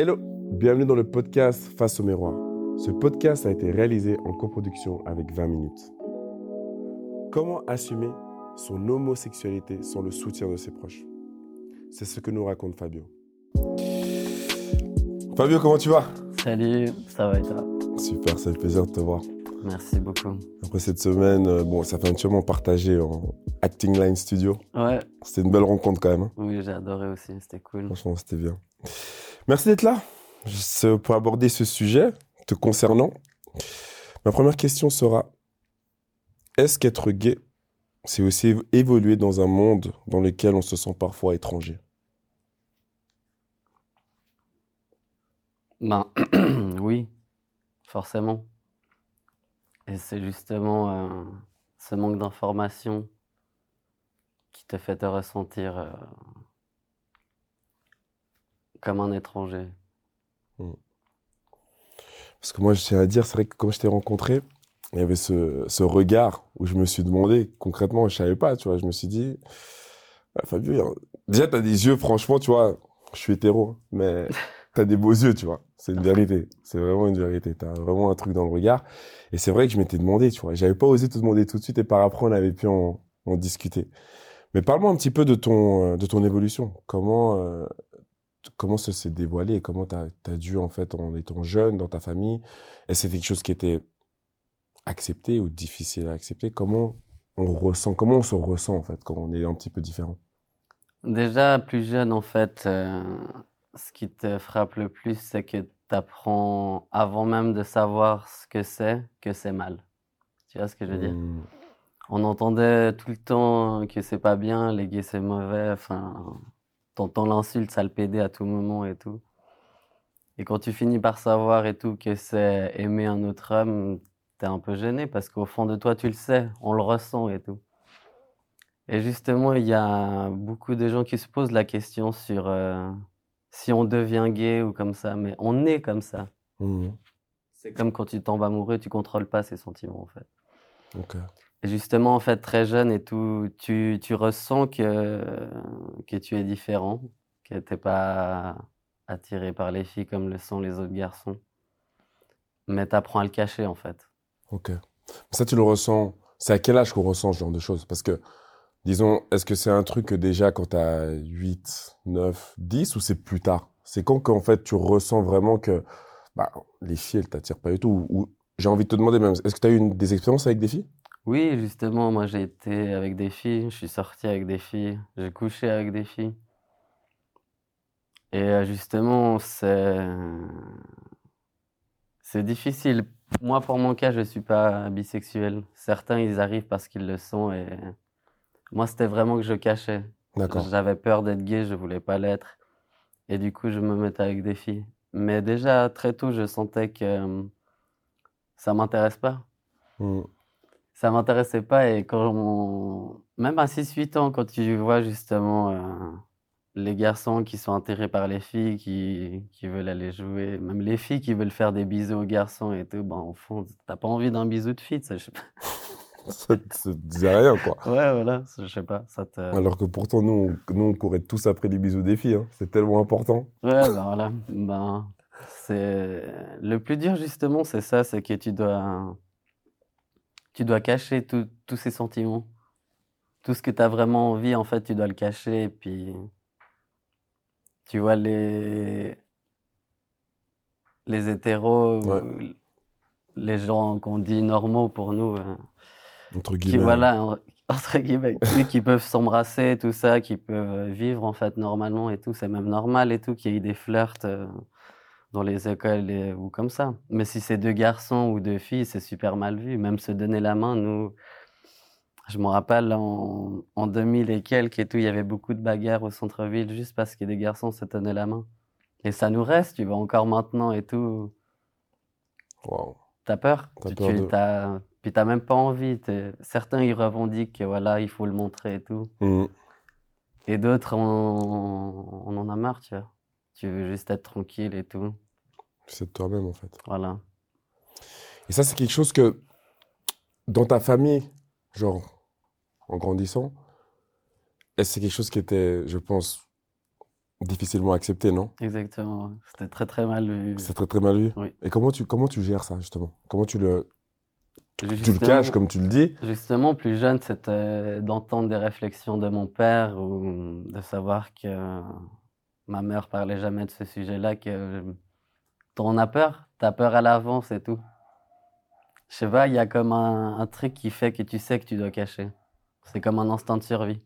Hello, bienvenue dans le podcast Face au miroir. Ce podcast a été réalisé en coproduction avec 20 minutes. Comment assumer son homosexualité sans le soutien de ses proches? C'est ce que nous raconte Fabio. Fabio, comment tu vas? Salut, ça va et toi? Super, ça fait plaisir de te voir. Merci beaucoup. Après cette semaine, euh, bon, ça fait un petit moment partagé en Acting Line Studio. Ouais. C'était une belle rencontre quand même. hein. Oui, j'ai adoré aussi, c'était cool. Franchement, c'était bien. Merci d'être là pour aborder ce sujet te concernant. Ma première question sera est-ce qu'être gay, c'est aussi évo- évoluer dans un monde dans lequel on se sent parfois étranger? Ben, oui, forcément. Et c'est justement euh, ce manque d'information qui te fait te ressentir euh, comme un étranger. Parce que moi, je tiens à dire, c'est vrai que quand je t'ai rencontré, il y avait ce, ce regard où je me suis demandé, concrètement, je savais pas, tu vois, je me suis dit, Ah, Fabio, a- déjà, tu as des yeux, franchement, tu vois, je suis hétéro, mais tu as des beaux yeux, tu vois, c'est une vérité, c'est vraiment une vérité, tu as vraiment un truc dans le regard. Et c'est vrai que je m'étais demandé, tu vois, j'avais pas osé te demander tout de suite et par après, on avait pu en, en discuter. Mais parle-moi un petit peu de ton, euh, de ton évolution. Comment, euh, comment ça s'est dévoilé et comment tu as, dû, en fait, en étant jeune, dans ta famille, est-ce que c'était quelque chose qui était accepté ou difficile à accepter? Comment on ressent, comment on se ressent, en fait, quand on est un petit peu différent? Déjà, plus jeune, en fait, euh, ce qui te frappe le plus, c'est que tu apprends, avant même de savoir ce que c'est, que c'est mal. Tu vois ce que je veux dire? Hmm, On entendait tout le temps que c'est pas bien, les gays c'est mauvais, enfin, t'entends l'insulte, sale pédé à tout moment et tout. Et quand tu finis par savoir et tout que c'est aimer un autre homme, t'es un peu gêné parce qu'au fond de toi, tu le sais, on le ressent et tout. Et justement, il y a beaucoup de gens qui se posent la question sur euh, si on devient gay ou comme ça, mais on est comme ça. hmm, C'est comme quand tu tombes amoureux, tu contrôles pas ces sentiments en fait. ok. Justement, en fait, très jeune et tout, tu, tu ressens que, que tu es différent, que t'es pas attiré par les filles comme le sont les autres garçons. Mais t'apprends à le cacher, en fait. Ok. Ça, tu le ressens. C'est à quel âge qu'on ressent ce genre de choses? Parce que, disons, est-ce que c'est un truc que déjà quand tu as 8, 9, 10 ou c'est plus tard? C'est quand qu'en fait tu ressens vraiment que bah, les filles, elles t'attirent pas du tout? Ou, j'ai envie de te demander même, est-ce que tu as eu des expériences avec des filles? Oui, justement, moi j'ai été avec des filles, je suis sorti avec des filles, j'ai couché avec des filles. Et euh, justement, c'est c'est difficile. Moi, pour mon cas, je suis pas bisexuel. Certains, ils arrivent parce qu'ils le sont et moi, c'était vraiment que je cachais. D'accord. J'avais peur d'être gay, je voulais pas l'être. Et du coup, je me mettais avec des filles. Mais déjà, très tôt, je sentais que euh, ça m'intéresse pas Hmm, ça m'intéressait pas et quand on... même à 6-8 ans quand tu vois justement euh, les garçons qui sont attirés par les filles qui, qui veulent aller jouer même les filles qui veulent faire des bisous aux garçons et tout ben au fond t'as pas envie d'un bisou de fille ça, je sais pas Ça te ça te disait rien, quoi. ouais voilà je sais pas ça te Alors que pourtant, nous, on, nous, on courait tous après les bisous des filles. hein. C'est tellement important. ouais ben voilà ben c'est le plus dur justement c'est ça c'est que tu dois tu dois cacher tous ces sentiments tout ce que tu as vraiment envie, en fait, tu dois le cacher. Et puis, tu vois, les, les hétéros, Ouais. les gens qu'on dit normaux pour nous, euh, qui, voilà, en- entre guillemets, qui peuvent s'embrasser, tout ça, qui peuvent vivre, en fait, normalement et tout. C'est même normal et tout qu'il y ait des flirts euh, dans les écoles et- ou comme ça. Mais si c'est deux garçons ou deux filles, c'est super mal vu. Même se donner la main, nous, je me rappelle en, en 2000 et quelques et tout, il y avait beaucoup de bagarres au centre-ville juste parce que des garçons se tenaient la main. Et ça nous reste, tu vois, encore maintenant et tout. Waouh. T'as peur? T'as Tu- peur tu- de- t'as- Puis t'as même pas envie. Certains, ils revendiquent que voilà, il faut le montrer et tout. Hmm, Et d'autres, on, on en a marre, tu vois. Tu veux juste être tranquille et tout. C'est de toi-même, en fait. Voilà. Et ça, c'est quelque chose que, dans ta famille, genre, en grandissant, c'est quelque chose qui était, je pense, difficilement accepté, non? Exactement. C'était très très mal vu. C'est très très mal vu? Oui. Et comment tu comment tu gères ça justement? Comment tu le tu le caches comme tu le dis? Justement, plus jeune, c'était d'entendre des réflexions de mon père ou de savoir que ma mère parlait jamais de ce sujet-là, que t'en as peur, t'as peur à l'avance c'est tout? Je sais pas, il y a comme un, un truc qui fait que tu sais que tu dois cacher. C'est comme un instinct de survie.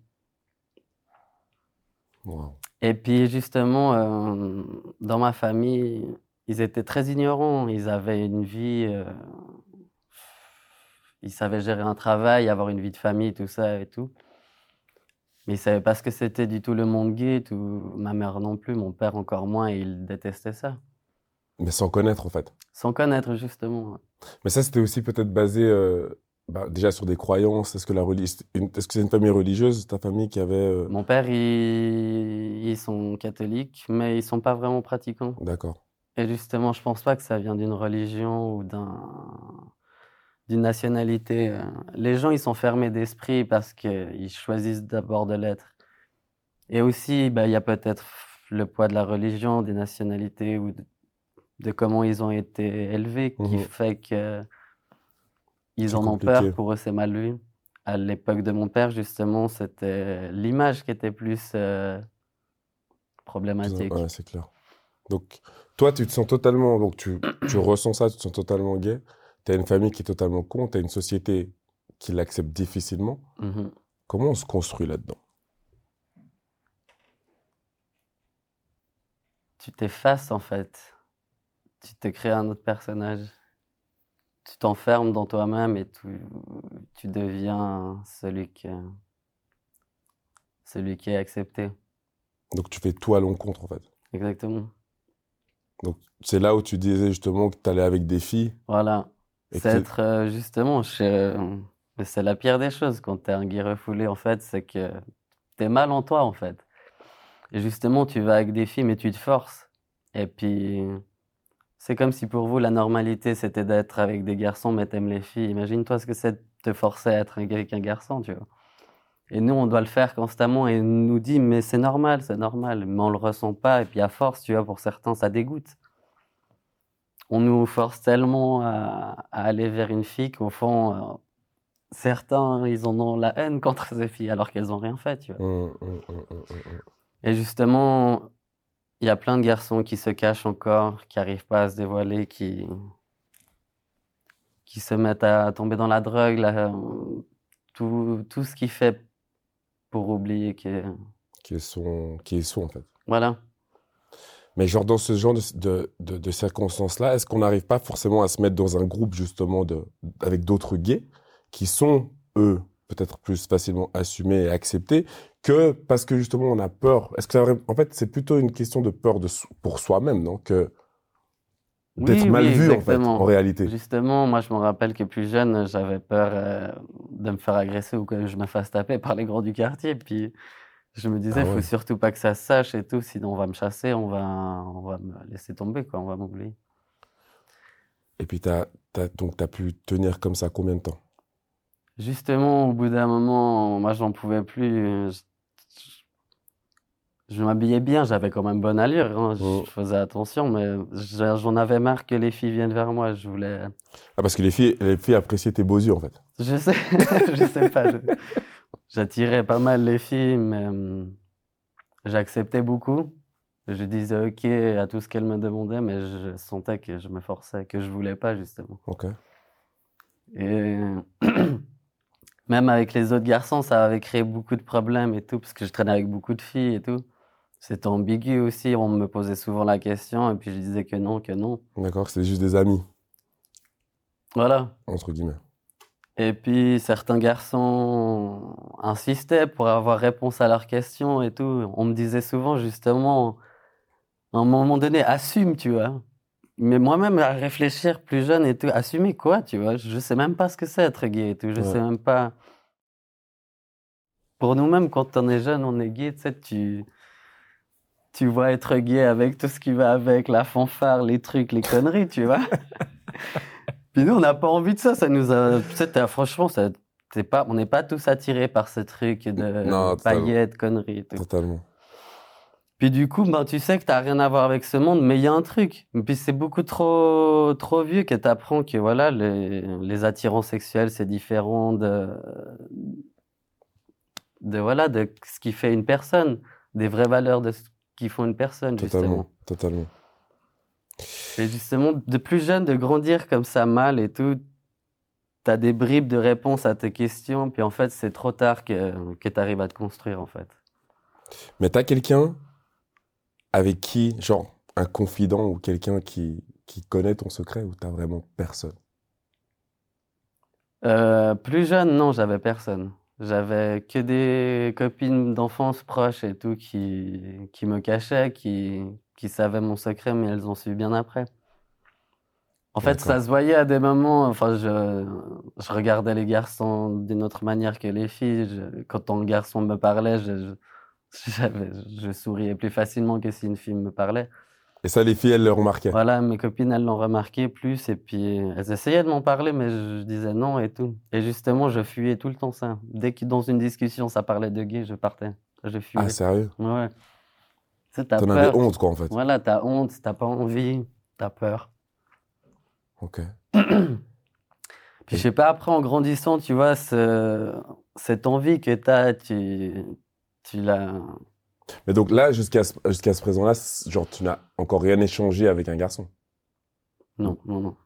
Wow. Et puis justement, euh, dans ma famille, ils étaient très ignorants. Ils avaient une vie, euh, ils savaient gérer un travail, avoir une vie de famille, tout ça et tout. Mais ils savaient pas ce que c'était du tout le monde gay, tout. Ma mère non plus, mon père encore moins, et il détestait ça. Mais sans connaître en fait. Sans connaître justement. Mais ça c'était aussi peut-être basé euh, bah, déjà sur des croyances. Est-ce que reli- une- que c'est une famille religieuse ta famille qui avait euh, Mon père, il- ils sont catholiques, mais ils sont pas vraiment pratiquants. D'accord. Et justement, je pense pas que ça vient d'une religion ou d'un d'une nationalité. euh. Les gens, ils sont fermés d'esprit parce qu'ils choisissent d'abord de l'être. Et aussi, bah, il y a peut-être le poids de la religion, des nationalités ou de, de comment ils ont été élevés qui Mhm. fait que ils en ont peur. Pour eux, c'est mal vu. À l'époque de mon père, justement, c'était l'image qui était plus euh, problématique. Ouais, c'est clair. Donc toi tu te sens totalement donc tu tu ressens ça, tu te sens totalement gay. Tu as une famille qui est totalement con, tu as une société qui l'accepte difficilement. Mhm. Comment on se construit là-dedans? Tu t'effaces en fait. Tu te crées un autre personnage. Tu t'enfermes dans toi-même et tu, tu deviens celui que, celui qui est accepté. Donc tu fais tout à l'encontre en fait. Exactement. Donc c'est là où tu disais justement que tu allais avec des filles. Voilà. C'est être euh, justement euh, c'est la pire des choses quand t'es un gay refoulé en fait, c'est que t'es mal en toi en fait. Et justement, tu vas avec des filles, mais tu te forces. Et puis, c'est comme si pour vous, la normalité, c'était d'être avec des garçons, mais t'aimes les filles. Imagine-toi ce que c'est de te forcer à être avec un garçon, tu vois. Et nous, on doit le faire constamment et on nous dit, mais c'est normal, c'est normal. Mais on le ressent pas. Et puis, à force, tu vois, pour certains, ça dégoûte. On nous force tellement à, à aller vers une fille qu'au fond, euh, certains, ils en ont la haine contre ces filles alors qu'elles ont rien fait, tu vois. Hum, hum, hum. Et justement, il y a plein de garçons qui se cachent encore, qui n'arrivent pas à se dévoiler, qui, qui se mettent à tomber dans la drogue, là, tout, tout ce qui fait pour oublier. Qui sont qui sont en fait. Voilà. Mais genre dans ce genre de, de, de, de circonstances-là, est-ce qu'on n'arrive pas forcément à se mettre dans un groupe justement de, avec d'autres gays qui sont, eux, peut-être plus facilement assumés et acceptés que parce que justement on a peur Est-ce que ça en fait c'est plutôt une question de peur de, pour soi-même, non Que d'être Oui, mal vu en fait, en réalité? Justement, moi, je me rappelle que plus jeune, j'avais peur euh, de me faire agresser ou que je me fasse taper par les grands du quartier. Puis je me disais, Ah il ouais. faut surtout pas que ça se sache et tout, sinon on va me chasser, on va, on va me laisser tomber, quoi, on va m'oublier. Et puis t'as, donc t'as pu tenir comme ça combien de temps? Justement, au bout d'un moment, moi, j'en pouvais plus. Je, je m'habillais bien, j'avais quand même bonne allure, hein, je Mm. faisais attention, mais j'en avais marre que les filles viennent vers moi. Je voulais. Ah parce que les filles, les filles appréciaient tes beaux yeux en fait. Je sais, je sais pas. J'attirais pas mal les filles, mais hum, j'acceptais beaucoup. Je disais OK à tout ce qu'elles me demandaient, mais je sentais que je me forçais, que je voulais pas, justement. Ok. Et même avec les autres garçons, ça avait créé beaucoup de problèmes et tout, parce que je traînais avec beaucoup de filles et tout. C'était ambigu aussi, on me posait souvent la question, et puis je disais que non, que non. D'accord, c'était juste des amis Voilà. entre guillemets. Et puis certains garçons insistaient pour avoir réponse à leurs questions et tout. On me disait souvent justement, à un moment donné, assume, tu vois. Mais moi-même, à réfléchir plus jeune et tout, assumer quoi, tu vois? Je sais même pas ce que c'est être gay et tout. Je Ouais. sais même pas. Pour nous-mêmes, quand on est jeune, on est gay, tu sais, tu. Tu vois être gay avec tout ce qui va avec, la fanfare, les trucs, les conneries, tu vois? Puis nous, on n'a pas envie de ça. Ça nous a. Franchement, ça, pas, on n'est pas tous attirés par ce truc de Non, paillettes, conneries tout. Totalement. Puis du coup, ben, tu sais que tu n'as rien à voir avec ce monde, mais il y a un truc. Et puis c'est beaucoup trop, trop vieux que tu apprends que voilà, les, les attirances sexuelles, c'est différent de, de, voilà, de ce qui fait une personne, des vraies valeurs de ce qui font une personne, Totalement, justement. totalement. Et justement, de plus jeune, de grandir comme ça mal et tout, tu as des bribes de réponses à tes questions, puis en fait, c'est trop tard que, que tu arrives à te construire, en fait. Mais t'as quelqu'un avec qui, genre, un confident ou quelqu'un qui, qui connaît ton secret ou t'as vraiment personne? Euh, plus jeune, non, j'avais personne. J'avais que des copines d'enfance proches et tout qui, qui me cachaient, qui, qui savaient mon secret, mais elles ont su bien après. En fait, ça se voyait à des moments. Enfin, je, je regardais les garçons d'une autre manière que les filles. Je- quand un garçon me parlait, je, je, souriais plus facilement que si une fille me parlait. Et ça, les filles, elles le remarquaient. Voilà, mes copines, elles l'ont remarqué plus, et puis elles essayaient de m'en parler, mais je, disais non et tout. Et justement, je fuyais tout le temps ça. Dès que dans une discussion, ça parlait de gay, je partais. Je fuyais. Ah, sérieux? Ouais. Tu T'en avais honte, quoi, en fait. Voilà, t'as honte, t'as pas envie, t'as peur. Ok. Puis je sais pas, après, en grandissant, tu vois, ce- cette envie que t'as, tu, tu l'as. Mais donc là, jusqu'à ce, ce présent-là, genre, tu n'as encore rien échangé avec un garçon? Non, non, non.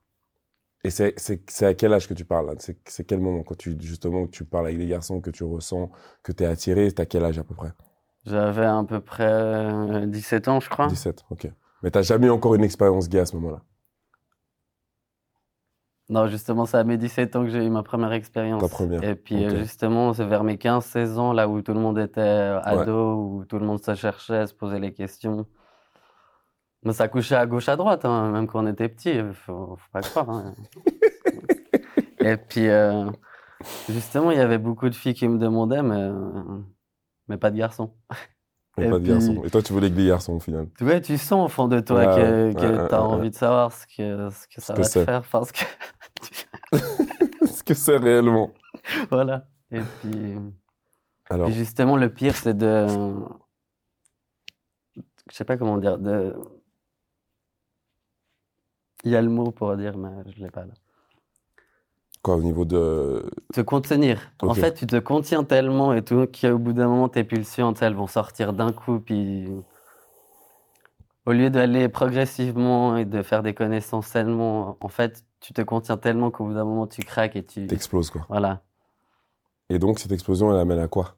Et c'est, à quel âge que tu parles? C'est, quel moment, quand tu, justement, que tu parles avec des garçons, que tu ressens, que t'es attiré, t'as quel âge à peu près? J'avais à peu près euh, 17 ans, je crois. 17, ok. Mais t'as jamais encore une expérience gay à ce moment-là? Non, justement, c'est à mes 17 ans que j'ai eu ma première expérience. Ta première, Et puis, euh, justement, c'est vers mes 15-16 ans, là où tout le monde était euh, ado, où tout le monde se cherchait, se posait les questions. Mais ça couchait à gauche, à droite, hein, même quand on était petit, faut, faut pas croire. hein. Et puis, euh, justement, il y avait beaucoup de filles qui me demandaient, mais, euh, mais pas de garçons. Et pas de puis- garçon. Et toi, tu voulais que des garçons, au final. Tu vois, tu sens au fond de toi Ouais, que, ouais, que ouais, tu as envie de savoir ce que, ce que ça va te faire. Parce que, Ce que c'est réellement? voilà. Et puis. Alors, justement, le pire, c'est de. Je sais pas comment dire. De... Il y a le mot pour dire, mais je l'ai pas là. quoi, au niveau de... Te contenir. En fait, tu te contiens tellement et tout qu'au bout d'un moment, tes pulsions, elles vont sortir d'un coup. Puis au lieu d'aller progressivement et de faire des connaissances sainement, en fait, tu te contiens tellement qu'au bout d'un moment, tu craques et tu. T'exploses, quoi. Voilà. Et donc, cette explosion, elle amène à quoi?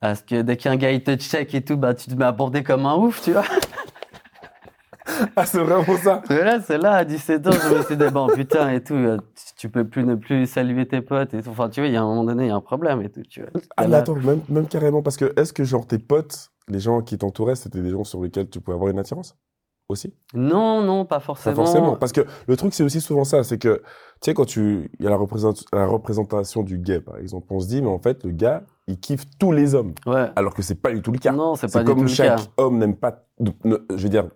Parce que dès qu'un gars il te check et tout, bah, tu te mets à bander comme un ouf, tu vois. Ah, c'est vraiment ça? Et là, c'est là, à 17 ans, je me suis dit, bon, putain, et tout, euh, tu, peux plus ne plus saluer tes potes et tout. Enfin, tu vois, il y a un moment donné, il y a un problème et tout, tu vois. Ah, mais là- attends, même, même carrément, parce que est-ce que, genre, tes potes, les gens qui t'entouraient, c'était des gens sur lesquels tu pouvais avoir une attirance? Aussi? Non, non, pas Pas forcément. forcément. Parce que le truc, c'est aussi souvent ça. C'est que, tu sais, quand tu, il y a la, représent- la représentation du gay, par exemple, on se dit, mais en fait, le gars, il kiffe tous les hommes. Ouais. Alors que c'est pas du tout le cas. Non, c'est pas C'est du tout comme le chaque cas. homme n'aime pas, de- ne- je veux dire,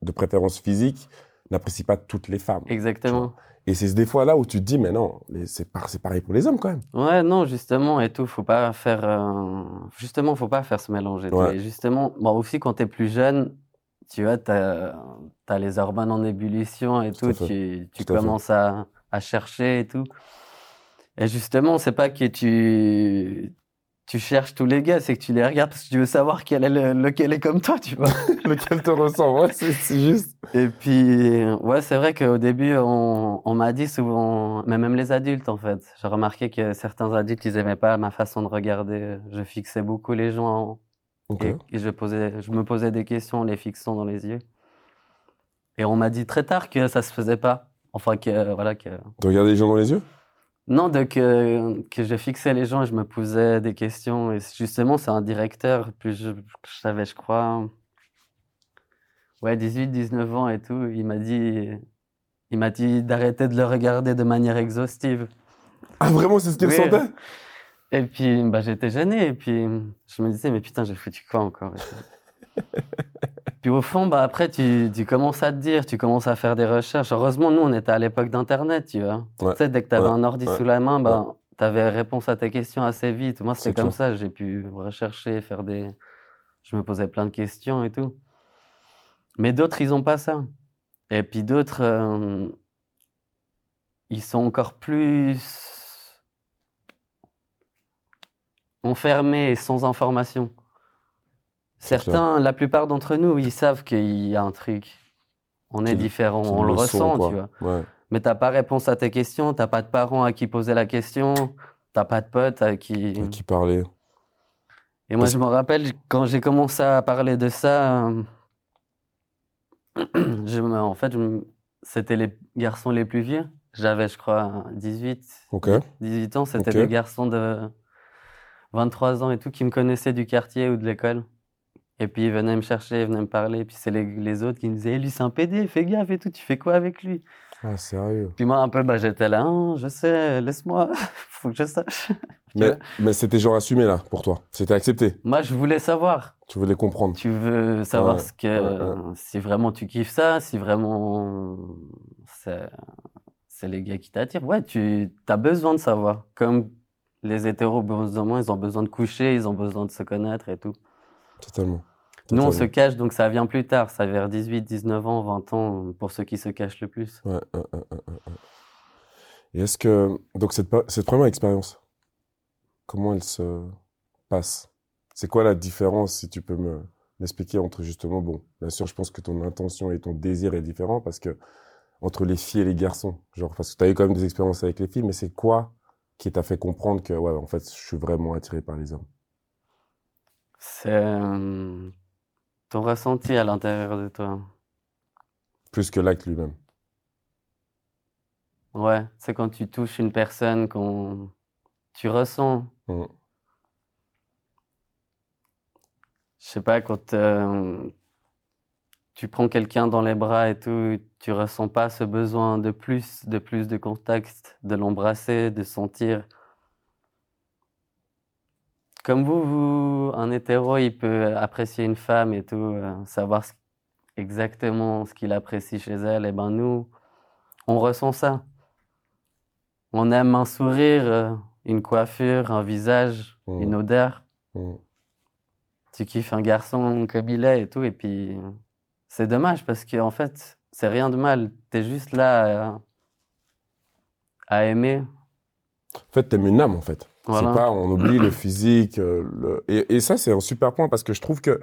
de préférence physique, n'apprécie pas toutes les femmes. Exactement. Et c'est des fois là où tu te dis, mais non, c'est par- c'est pareil pour les hommes quand même. Ouais, non, justement, et tout, faut pas faire. euh, Justement, faut pas faire se mélanger. Ouais. Et justement, bon, aussi, quand t'es plus jeune, tu vois, t'as as les hormones en ébullition et Tout tu, tu Tout commences à, à chercher et tout. Et justement, c'est pas que tu, tu cherches tous les gars, c'est que tu les regardes parce que tu veux savoir quel est le- lequel est comme toi, tu vois. Lequel te ressent, ouais, c'est c'est juste. Et puis, ouais, c'est vrai qu'au début, on, on m'a dit souvent, mais même les adultes, en fait, j'ai remarqué que certains adultes, ils aimaient pas ma façon de regarder. Je fixais beaucoup les gens en- Et, et je, posais, je me posais des questions en les fixant dans les yeux. Et on m'a dit très tard que ça se faisait pas. Enfin, que, voilà, que... De regarder les gens dans les yeux? Non, de que, que je fixais les gens et je me posais des questions. Et justement, c'est un directeur, je, je savais, je crois, ouais, 18, 19 ans et tout. Il m'a dit, il m'a dit d'arrêter de le regarder de manière exhaustive. Ah, vraiment, c'est ce qu'il Oui. ressentait? Et puis, bah, j'étais gêné. Et puis, je me disais, mais putain, j'ai foutu quoi encore? Puis au fond, bah, après, tu, tu commences à te dire, tu commences à faire des recherches. Heureusement, nous, on était à l'époque d'Internet, tu vois. Ouais. Tu sais, dès que tu avais Ouais. un ordi Ouais. sous la main, bah, avais réponse à tes questions assez vite. Moi, C'est c'était comme ça. J'ai pu rechercher, faire des. Je me posais plein de questions et tout. Mais d'autres, ils ont pas ça. Et puis d'autres, euh, ils sont encore plus enfermés et sans information. Certains, la plupart d'entre nous, ils savent qu'il y a un truc. On est différent, on le ressent, quoi. tu vois. Ouais. Mais t'as pas réponse à tes questions, t'as pas de parents à qui poser la question, t'as pas de potes à qui. À qui parler. Et moi, Parce- je me rappelle quand j'ai commencé à parler de ça, euh, je me- en fait, me- c'était les garçons les plus vieux. J'avais, je crois, 18, Ok. 18 ans. C'était Ok. des garçons de 23 ans et tout qui me connaissaient du quartier ou de l'école. Et puis ils venaient me chercher, ils venaient me parler. Puis c'est les, les autres qui me disaient, Eh, lui, c'est un PD, fais gaffe et tout, tu fais quoi avec lui? Ah, sérieux. Puis moi, un peu, bah, j'étais là, Hein, je sais, laisse-moi, faut que je sache. Mais, mais c'était genre assumé, là, pour toi. C'était accepté. Moi, je voulais savoir. Tu voulais comprendre. Tu veux savoir Ouais, ce que, ouais, si vraiment tu kiffes ça, si vraiment c'est, c'est les gars qui t'attirent. Ouais, tu as besoin de savoir. Comme les hétéros, besoin, ils ont besoin de coucher, ils ont besoin de se connaître et tout. Totalement. Nous, on se cache, donc ça vient plus tard. Ça vers 18, 19 ans, 20 ans, pour ceux qui se cachent le plus. Ouais. Et est-ce que. Donc, cette, cette première expérience, comment elle se passe? C'est quoi la différence, si tu peux me, m'expliquer entre justement, bon, bien sûr, je pense que ton intention et ton désir est différent parce que entre les filles et les garçons, genre, parce que tu as eu quand même des expériences avec les filles, mais c'est quoi qui t'a fait comprendre que, ouais, en fait, je suis vraiment attiré par les hommes? C'est euh, ton ressenti à l'intérieur de toi. Plus que l'acte lui-même. Ouais, c'est quand tu touches une personne, quand tu ressens Mhm. Je sais pas, quand euh, tu prends quelqu'un dans les bras et tout, tu ressens pas ce besoin de plus, de plus de contact, de l'embrasser, de sentir. Comme vous, vous, un hétéro, il peut apprécier une femme et tout, euh, savoir ce- exactement ce qu'il apprécie chez elle. Et ben nous, on ressent ça. On aime un sourire, euh, une coiffure, un visage, Mhm. une odeur Mhm. tu kiffes un garçon comme il est et tout, et puis c'est dommage parce que en fait, c'est rien de mal. T'es juste là à, à aimer. En fait, t'aimes une âme, en fait. Voilà. C'est pas, on oublie le physique. euh, le... Et, et ça, c'est un super point parce que je trouve que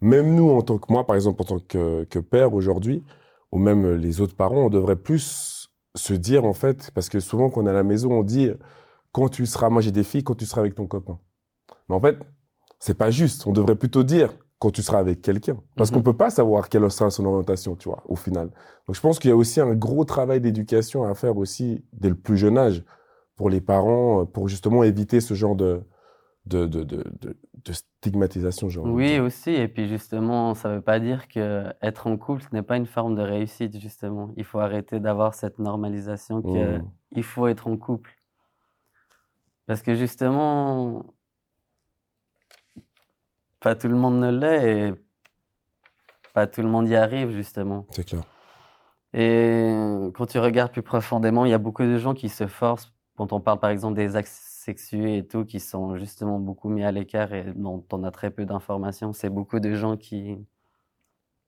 même nous, en tant que moi, par exemple, en tant que, que père aujourd'hui, ou même les autres parents, on devrait plus se dire, en fait, parce que souvent, quand on est à la maison, on dit, quand tu seras, moi j'ai des filles, quand tu seras avec ton copain. Mais en fait, c'est pas juste. On devrait plutôt dire, quand tu seras avec quelqu'un. Parce Mhm. qu'on peut pas savoir quelle sera son orientation, tu vois, au final. Donc je pense qu'il y a aussi un gros travail d'éducation à faire aussi dès le plus jeune âge pour les parents, euh, pour justement éviter ce genre de, de, de, de, stigmatisation. De Oui, aussi. Et puis justement, ça veut pas dire que être en couple, ce n'est pas une forme de réussite, justement. Il faut arrêter d'avoir cette normalisation que Mhm. il faut être en couple. Parce que justement, pas tout le monde ne l'est et pas tout le monde y arrive, justement. C'est clair. Et quand tu regardes plus profondément, il y a beaucoup de gens qui se forcent, quand on parle par exemple des actes sexués et tout, qui sont justement beaucoup mis à l'écart et dont on a très peu d'informations. C'est beaucoup de gens qui,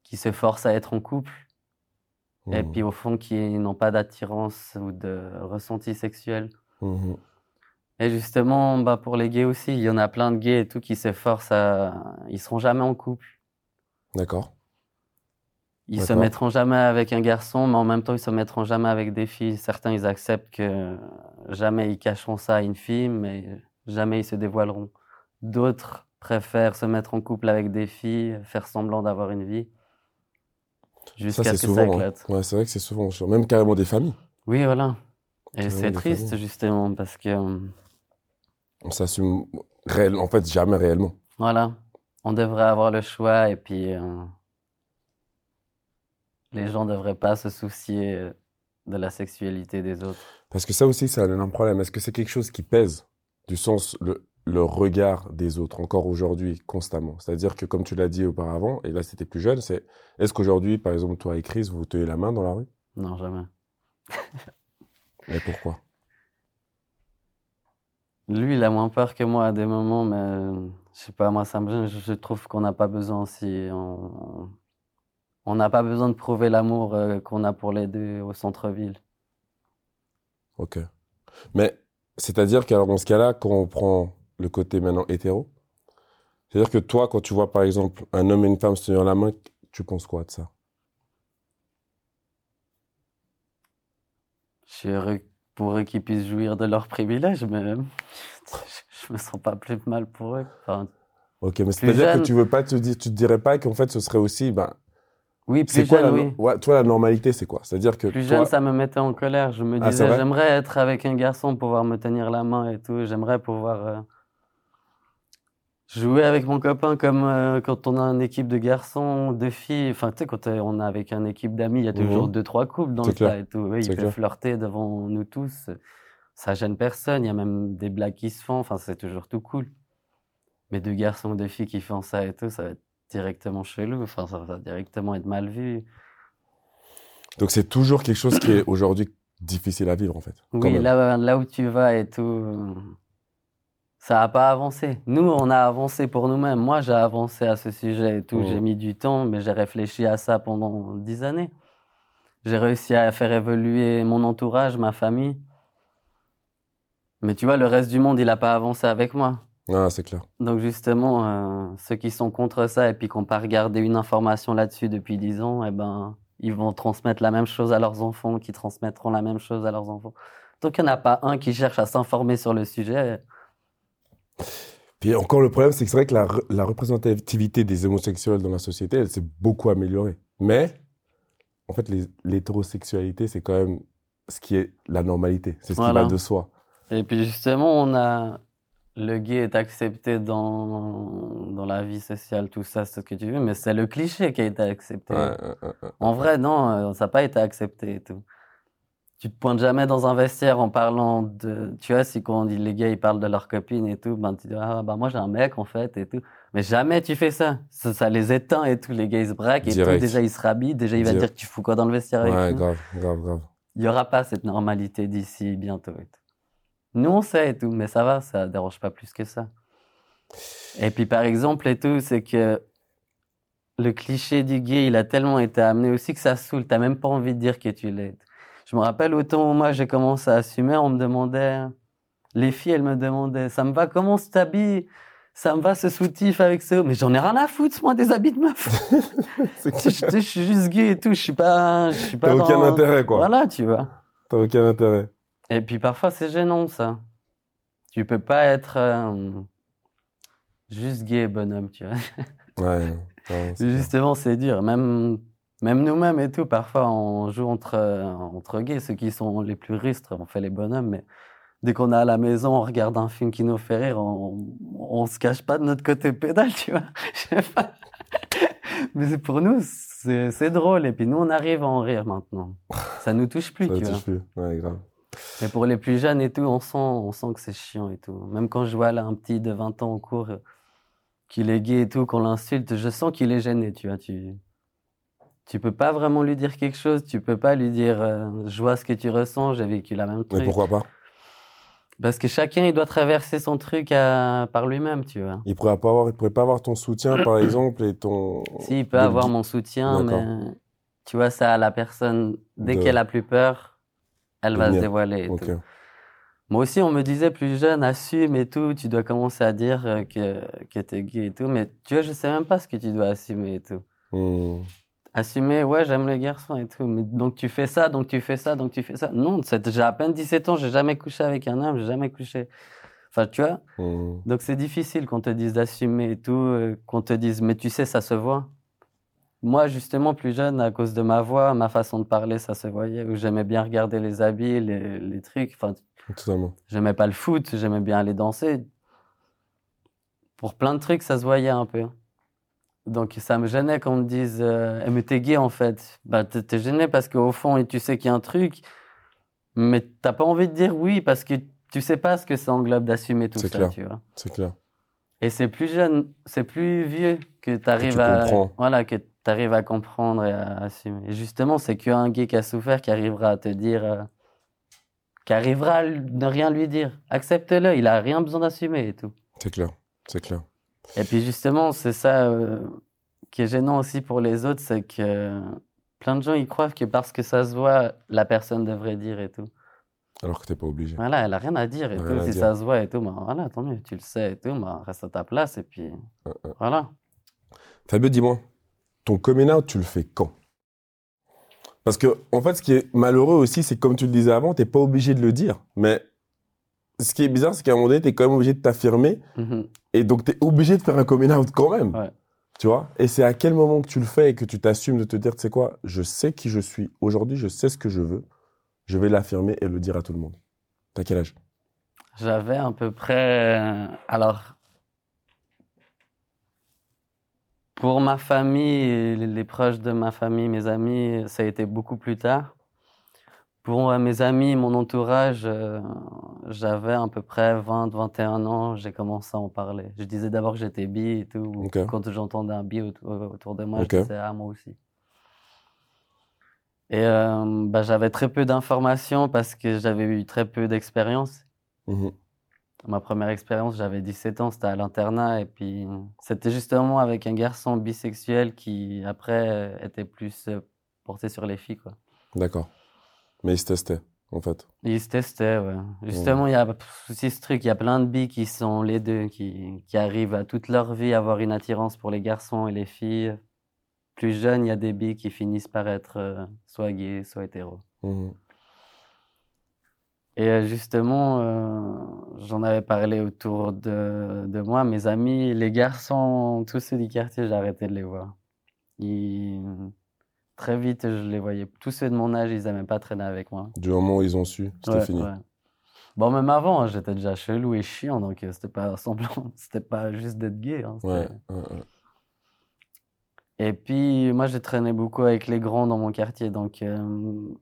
qui se forcent à être en couple et Mhm. puis au fond qui n'ont pas d'attirance ou de ressenti sexuel. Mhm. Et justement, bah, pour les gays aussi, il y en a plein de gays et tout qui s'efforcent à... Ils seront jamais en couple. D'accord. Ils se mettront jamais avec un garçon, mais en même temps, ils se mettront jamais avec des filles. Certains, ils acceptent que jamais ils cacheront ça à une fille, mais jamais ils se dévoileront. D'autres préfèrent se mettre en couple avec des filles, faire semblant d'avoir une vie, Ça, jusqu'à c'est ce que ça souvent. hein. éclate. Ouais, c'est vrai que c'est souvent. Même carrément des familles. Oui, voilà. Et c'est triste, familles. justement, parce que, euh, On s'assume réel, en fait, jamais réellement. voilà, on devrait avoir le choix et puis euh, les gens ne devraient pas se soucier de la sexualité des autres. Parce que ça aussi, c'est un énorme problème. Est-ce que c'est quelque chose qui pèse du sens, le, le regard des autres, encore aujourd'hui, constamment? C'est-à-dire que, comme tu l'as dit auparavant, et là, c'était plus jeune, c'est est-ce qu'aujourd'hui, par exemple, toi et Chris, vous vous tenez la main dans la rue? Non, jamais. Et pourquoi? Lui, il a moins peur que moi à des moments, mais je sais pas, moi, ça me Je trouve qu'on n'a pas besoin si on n'a pas besoin de prouver l'amour euh, qu'on a pour les deux au centre-ville. Ok. Mais c'est-à-dire qu'alors dans ce cas-là, quand on prend le côté maintenant hétéro, c'est-à-dire que toi, quand tu vois par exemple un homme et une femme se tenir la main, tu penses quoi de ça? Je suis heureux pour eux qu'ils puissent jouir de leurs privilèges, mais je me sens pas plus mal pour eux. ok, mais c'est-à-dire que tu veux pas te dire, tu te dirais pas qu'en fait ce serait aussi, ben, oui, plus quoi, jeune, oui. Ouais, toi, la normalité, c'est quoi? C'est-à-dire que plus jeune, ça me mettait en colère. Je me ah, disais, j'aimerais être avec un garçon, pouvoir me tenir la main et tout. J'aimerais pouvoir euh, jouer avec mon copain comme euh, quand on a une équipe de garçons, de filles. Enfin, tu sais, quand on est avec une équipe d'amis, il y a toujours mhm. deux, trois couples dans le cas et tout. Oui, il peut flirter devant nous tous. Ça gêne personne. Il y a même des blagues qui se font. Enfin, c'est toujours tout cool. Mais deux garçons ou deux filles qui font ça et tout, ça va être directement chelou. Enfin, ça va directement être mal vu. Donc, c'est toujours quelque chose qui est aujourd'hui difficile à vivre, en fait. Oui, là, là où tu vas et tout, ça n'a pas avancé. Nous, on a avancé pour nous-mêmes. Moi, j'ai avancé à ce sujet et tout. Mmh. J'ai mis du temps, mais j'ai réfléchi à ça pendant dix années. J'ai réussi à faire évoluer mon entourage, ma famille. Mais tu vois, le reste du monde, il n'a pas avancé avec moi. Ah, c'est clair. Donc justement, euh, ceux qui sont contre ça et puis qui n'ont pas regardé une information là-dessus depuis 10 ans, eh ben, ils vont transmettre la même chose à leurs enfants, qui transmettront la même chose à leurs enfants. Donc il n'y en a pas un qui cherche à s'informer sur le sujet. Puis encore le problème, c'est que c'est vrai que la, la, représentativité des homosexuels dans la société, elle s'est beaucoup améliorée. Mais, en fait, l'hétérosexualité, c'est quand même ce qui est la normalité. C'est ce qui va de soi. Et puis justement, on a le gay est accepté dans, dans la vie sociale, tout ça, c'est ce que tu veux, mais c'est le cliché qui a été accepté. en vrai, non, euh, ça n'a pas été accepté et tout. Tu te pointes jamais dans un vestiaire en parlant de. Tu vois, si quand on dit les gays, ils parlent de leur copine et tout, ben tu dis, ah, bah moi j'ai un mec en fait et tout. Mais jamais tu fais ça. Ça, les éteint et tout. Les gays se braquent et tout. Déjà, ils se rhabillent. Déjà, il va dire que tu fous quoi dans le vestiaire avec Ouais, grave, grave, grave. Il n'y aura pas cette normalité d'ici bientôt et tout. Nous, on sait et tout, mais ça va, ça dérange pas plus que ça. Et puis, par exemple, et tout, c'est que le cliché du gay, il a tellement été amené aussi que ça saoule. T'as même pas envie de dire que tu l'es. Je me rappelle au temps où moi j'ai commencé à assumer, on me demandait, les filles, elles me demandaient, ça me va? Comment tu t'habilles ça me va ce soutif avec ce. Mais j'en ai rien à foutre, moi, des habits de meuf. je, je, suis juste gay et tout. Je suis pas. Je suis pas. T'as aucun intérêt, quoi. Voilà, tu vois. T'as aucun intérêt. Et puis parfois, c'est gênant, ça. Tu peux pas être euh, juste gay, bonhomme, tu vois. Ouais. Justement, c'est dur. Même, même nous-mêmes et tout, parfois, on joue entre, entre gays. Ceux qui sont les plus ristres, on fait les bonhommes, mais dès qu'on est à la maison, on regarde un film qui nous fait rire, on, on se cache pas de notre côté pédale, tu vois. Mais pour nous, c'est drôle. Et puis nous, on arrive à en rire maintenant. Ça nous touche plus, Ça tu touche Plus. Ouais, grave. Mais pour les plus jeunes et tout, on sent, on sent que c'est chiant et tout. Même quand je vois là un petit de 20 ans au cours euh, qu'il est gay et tout, qu'on l'insulte, je sens qu'il est gêné, tu vois. Tu, tu peux pas vraiment lui dire quelque chose, tu peux pas lui dire euh, je vois ce que tu ressens, j'ai vécu la même truc. Mais pourquoi pas? Parce que chacun il doit traverser son truc par lui-même, tu vois. Il pourrait pas avoir, il pourrait pas avoir ton soutien par exemple et ton. Si, il peut avoir mon soutien, mais tu vois ça, la personne dès qu'elle a plus peur elle va se dévoiler. Moi aussi, on me disait plus jeune, assume et tout, tu dois commencer à dire euh, que, que tu es gay et tout. Mais tu vois, je sais même pas ce que tu dois assumer et tout. Hmm. Assumer, ouais, j'aime les garçons et tout. Mais donc tu fais ça, donc tu fais ça, donc tu fais ça. Non, j'ai à peine 17 ans, j'ai jamais couché avec un homme, j'ai jamais couché. Enfin, tu vois? Hmm. Donc c'est difficile qu'on te dise d'assumer et tout, euh, qu'on te dise, mais tu sais, ça se voit. Moi, justement, plus jeune, à cause de ma voix, ma façon de parler, ça se voyait. Où j'aimais bien regarder les habits, les, les trucs. Enfin. J'aimais pas le foot, j'aimais bien aller danser. Pour plein de trucs, ça se voyait un peu. Donc, ça me gênait qu'on me dise euh, Mais t'es gay, en fait. Bah, t'es gêné parce qu'au fond, tu sais qu'il y a un truc, mais t'as pas envie de dire oui parce que tu sais pas ce que ça englobe d'assumer tout ça, clair. tu vois. C'est clair. Et c'est plus jeune, c'est plus vieux que tu arrives à. Voilà, que tu arrives à comprendre et à assumer. Et justement, c'est qu'un gay qui a souffert qui arrivera à te dire euh, qui arrivera à ne rien lui dire. Accepte-le, il a rien besoin d'assumer et tout. C'est clair, c'est clair. Et puis justement, c'est ça euh, qui est gênant aussi pour les autres, c'est que plein de gens ils croient que parce que ça se voit, la personne devrait dire et tout. Alors que t'es pas obligé. Voilà, elle a rien à dire et tout. Si ça se voit et tout, bah, voilà, tant mieux, tu le sais et tout, bah, reste à ta place et puis voilà. Fabio, dis-moi, ton coming out, tu le fais quand? Parce que, en fait, ce qui est malheureux aussi, c'est que comme tu le disais avant, t'es pas obligé de le dire. Mais ce qui est bizarre, c'est qu'à un moment donné, t'es quand même obligé de t'affirmer. Mm-hmm. Et donc, t'es obligé de faire un coming out quand même. Ouais. Tu vois? Et c'est à quel moment que tu le fais et que tu t'assumes de te dire, tu sais quoi, je sais qui je suis aujourd'hui, je sais ce que je veux, je vais l'affirmer et le dire à tout le monde. T'as quel âge? J'avais à peu près. Euh, alors, pour ma famille, les proches de ma famille, mes amis, ça a été beaucoup plus tard. Pour mes amis, mon entourage, euh, j'avais à peu près 20, 21 ans, j'ai commencé à en parler. Je disais d'abord que j'étais bi et tout. Quand j'entendais un bi autour, de moi, je disais ah, moi aussi. Et euh, bah, j'avais très peu d'informations parce que j'avais eu très peu d'expérience. Mmh Ma première expérience, j'avais 17 ans, c'était à l'internat. Et puis, c'était justement avec un garçon bisexuel qui, après, était plus euh, porté sur les filles. D'accord. Mais il se testait, en fait. Il se testait, ouais. Justement, il y a aussi ce truc, il y a plein de billes qui sont les deux, qui, qui arrivent à toute leur vie à avoir une attirance pour les garçons et les filles. Plus jeunes, il y a des billes qui finissent par être euh, soit gays, soit hétéros. Mmh. Et euh, justement, euh, j'en avais parlé autour de, de, moi, mes amis, les garçons, tous ceux du quartier, j'ai arrêté de les voir. Ils Très vite, je les voyais. Tous ceux de mon âge, ils n'aimaient pas traîner avec moi. Du moment où ils ont su, c'était fini. Bon, même avant, hein, j'étais déjà chelou et chiant, donc euh, c'était pas semblant, c'était pas juste d'être gay. Hein, ouais, et puis, moi, j'ai traîné beaucoup avec les grands dans mon quartier, donc euh,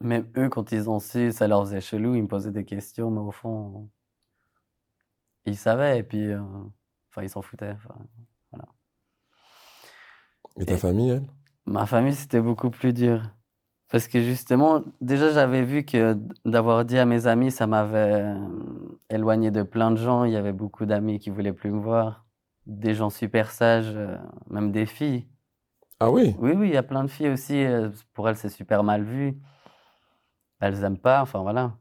même eux, quand ils ont su, ça leur faisait chelou, ils me posaient des questions, mais au fond, ils savaient, et puis, euh, enfin, ils s'en foutaient. Voilà. Et ta famille, elle? Ma famille, c'était beaucoup plus dur. Parce que justement, déjà, j'avais vu que d'avoir dit à mes amis, ça m'avait euh, éloigné de plein de gens. Il y avait beaucoup d'amis qui voulaient plus me voir. Des gens super sages, euh, même des filles. Ah oui? Oui, oui, il y a plein de filles aussi. Euh, pour elles, c'est super mal vu. Elles n'aiment pas, enfin voilà.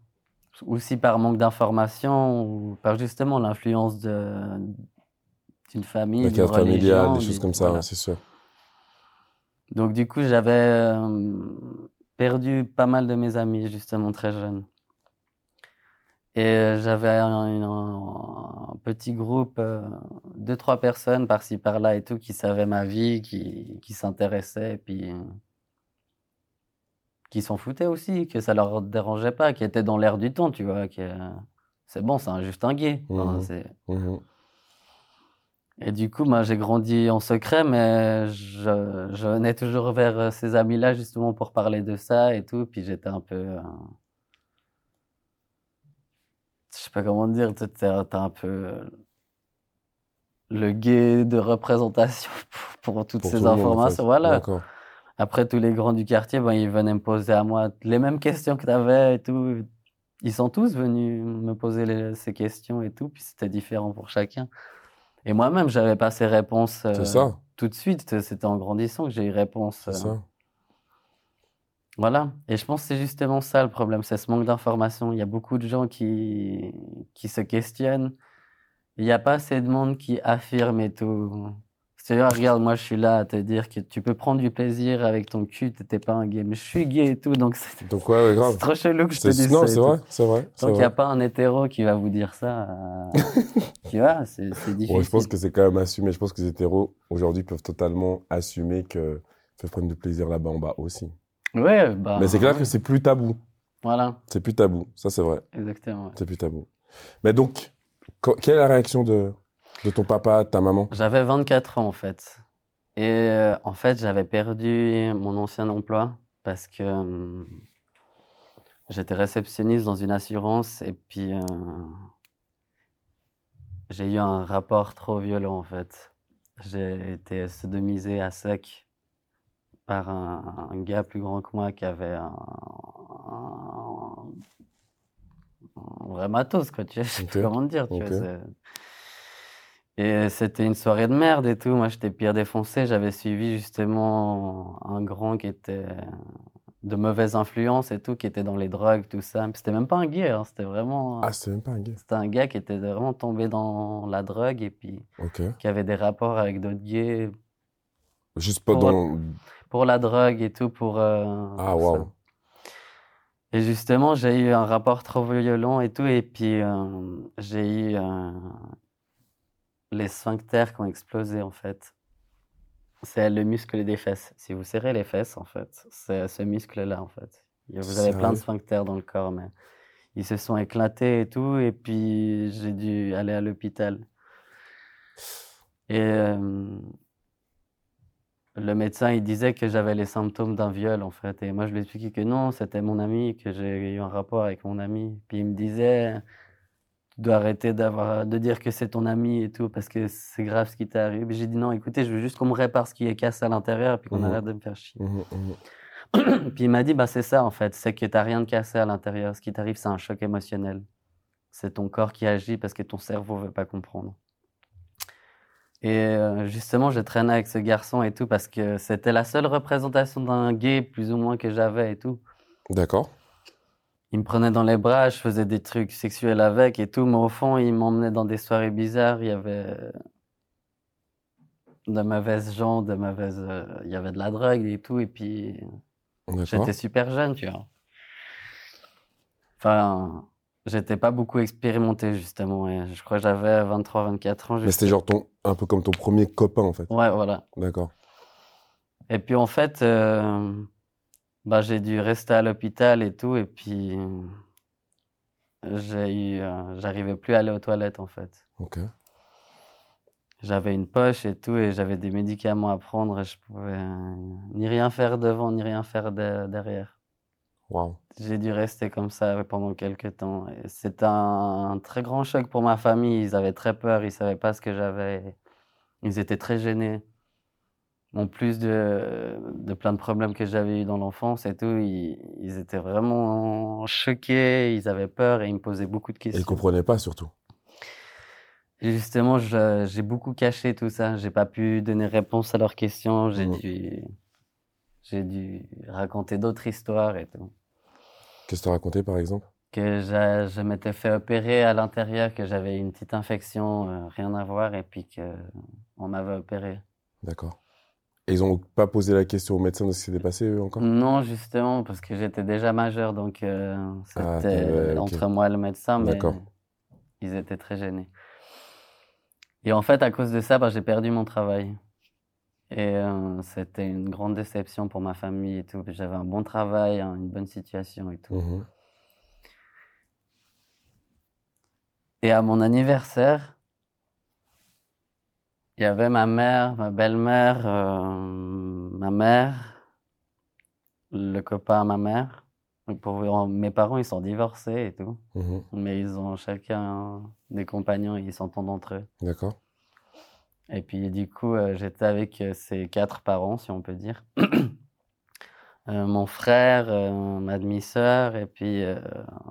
Aussi par manque d'information ou par justement l'influence d'une famille. La carte familiale, des choses comme ça, c'est sûr. Donc du coup, j'avais euh, perdu pas mal de mes amis, justement, très jeunes. Et euh, j'avais un, petit groupe, euh, deux, trois personnes par-ci, par-là et tout, qui savaient ma vie, qui, qui s'intéressaient, puis qui s'en foutaient aussi, que ça leur dérangeait pas, qui étaient dans l'air du temps, tu vois. Que, c'est bon, c'est juste un gay. Mmh mmh et du coup, moi, j'ai grandi en secret, mais je, je venais toujours vers euh, ces amis-là justement pour parler de ça et tout. Puis j'étais un peu. Euh, je sais pas comment dire, tu es, un peu le gay de représentation pour, toutes ces informations. voilà. Après, tous les grands du quartier, ben, ils venaient me poser à moi les mêmes questions que tu avais et tout. Ils sont tous venus me poser ces questions et tout, puis c'était différent pour chacun. Et moi-même, j'avais pas ces réponses euh, tout de suite. C'était en grandissant que j'ai eu réponse. Euh, ça. Voilà. Et je pense que c'est justement ça le problème, c'est ce manque d'information. Il y a beaucoup de gens qui, qui se questionnent. Il n'y a pas assez de monde qui affirme et tout. C'est-à-dire, regarde, moi, je suis là à te dire que tu peux prendre du plaisir avec ton cul, t'es pas un gay. Mais je suis gay et tout, donc c'est donc ouais, ouais, grave. trop chelou que je te dise non, c'est vrai, c'est vrai. Donc il n'y a pas un hétéro qui va vous dire ça. Euh, tu vois, c'est difficile. Je pense que c'est quand même assumé. Je pense que les hétéros, aujourd'hui, peuvent totalement assumer qu'ils peuvent prendre du plaisir là-bas en bas aussi. Ouais, bah. Mais c'est clair que c'est plus tabou. Voilà. C'est plus tabou, ça c'est vrai. Exactement. C'est plus tabou. Mais donc, quelle est la réaction de, de ton papa, de ta maman? J'avais 24 ans en fait. Et euh, en fait, j'avais perdu mon ancien emploi parce que hum, j'étais réceptionniste dans une assurance et puis euh, j'ai eu un rapport trop violent en fait. J'ai été sodomisé à sec par un, gars plus grand que moi qui avait un, un vrai matos, quoi, tu sais Ok, pas comment dire, tu vois. Et c'était une soirée de merde et tout. Moi, j'étais pire défoncé. J'avais suivi justement un grand qui était de mauvaise influence et tout, qui était dans les drogues, tout ça. C'était même pas un gay, hein, c'était vraiment. Ah, c'est même pas un gay. C'était un gars qui était vraiment tombé dans la drogue et puis Ok. qui avait des rapports avec d'autres gays Juste pas Pour- dans. pour la drogue et tout, pour. euh, Ah, pour ça. waouh. Et justement, j'ai eu un rapport trop violent et tout, et puis euh, j'ai eu euh, les sphincters qui ont explosé en fait. C'est le muscle des fesses. Si vous serrez les fesses, en fait, c'est ce muscle-là en fait. Vous avez plein de sphincters dans le corps, mais ils se sont éclatés et tout, et puis j'ai dû aller à l'hôpital. Et euh, le médecin, il disait que j'avais les symptômes d'un viol, en fait. Et moi, je lui expliquais que non, c'était mon ami, que j'ai eu un rapport avec mon ami. Puis il me disait, dois arrêter d'avoir, de dire que c'est ton ami et tout, parce que c'est grave ce qui t'est arrivé. J'ai dit non, écoutez, je veux juste qu'on me répare ce qui est cassé à l'intérieur, puis qu'on Mhm. arrête de me faire chier. Mhm, mhm. Puis il m'a dit, bah, c'est ça en fait, c'est que tu n'as rien de cassé à l'intérieur. Ce qui t'arrive, c'est un choc émotionnel. C'est ton corps qui agit parce que ton cerveau ne veut pas comprendre. Et euh, justement, je traînais avec ce garçon et tout parce que c'était la seule représentation d'un gay, plus ou moins, que j'avais et tout. D'accord. Il me prenait dans les bras, je faisais des trucs sexuels avec et tout, mais au fond, il m'emmenait dans des soirées bizarres. Il y avait de mauvaises gens, de mauvaises. euh, il y avait de la drogue et tout, et puis. J'étais super jeune, tu vois. Enfin, j'étais pas beaucoup expérimenté, justement. Et je crois que j'avais 23, 24 ans. Mais c'était genre ton, un peu comme ton premier copain, en fait. Ouais, voilà. D'accord. Et puis, en fait, euh, bah, j'ai dû rester à l'hôpital et tout. Et puis, j'ai eu, euh, j'arrivais plus à aller aux toilettes, en fait. Ok. J'avais une poche et tout, et j'avais des médicaments à prendre, et je pouvais euh, ni rien faire devant, ni rien faire de- derrière. Waouh. J'ai dû rester comme ça pendant quelques temps. C'était un, un très grand choc pour ma famille. Ils avaient très peur, ils savaient pas ce que j'avais. Ils étaient très gênés. En plus de, de plein de problèmes que j'avais eu dans l'enfance et tout, ils, ils étaient vraiment choqués, ils avaient peur et ils me posaient beaucoup de Et il questions. comprenait pas, surtout. Et justement, j'ai beaucoup caché tout ça. J'ai pas pu donner réponse à leurs questions. J'ai Mhm. dû, j'ai dû raconter d'autres histoires et tout. Qu'est-ce que tu raconté, par exemple? Que je m'étais fait opérer à l'intérieur, que j'avais une petite infection, euh, rien à voir, et puis que on m'avait opéré. D'accord. Et ils ont pas posé la question au médecin de ce qui s'était passé, eux, encore? Non, justement, parce que j'étais déjà majeur, donc euh, Ah, c'était entre moi et le médecin, mais ils étaient très gênés. Et en fait, à cause de ça, bah, j'ai perdu mon travail. Et euh, c'était une grande déception pour ma famille et tout. J'avais un bon travail, hein, une bonne situation et tout. Mhm. Et à mon anniversaire, il y avait ma mère, ma belle-mère, euh, ma mère, le copain à ma mère. Pour, mes parents, ils sont divorcés et tout. Mhm. Mais ils ont chacun des compagnons et ils s'entendent entre eux. D'accord. Et puis, du coup, euh, j'étais avec euh, ses quatre parents, si on peut dire. Euh, mon frère, euh, ma demi-sœur, et puis,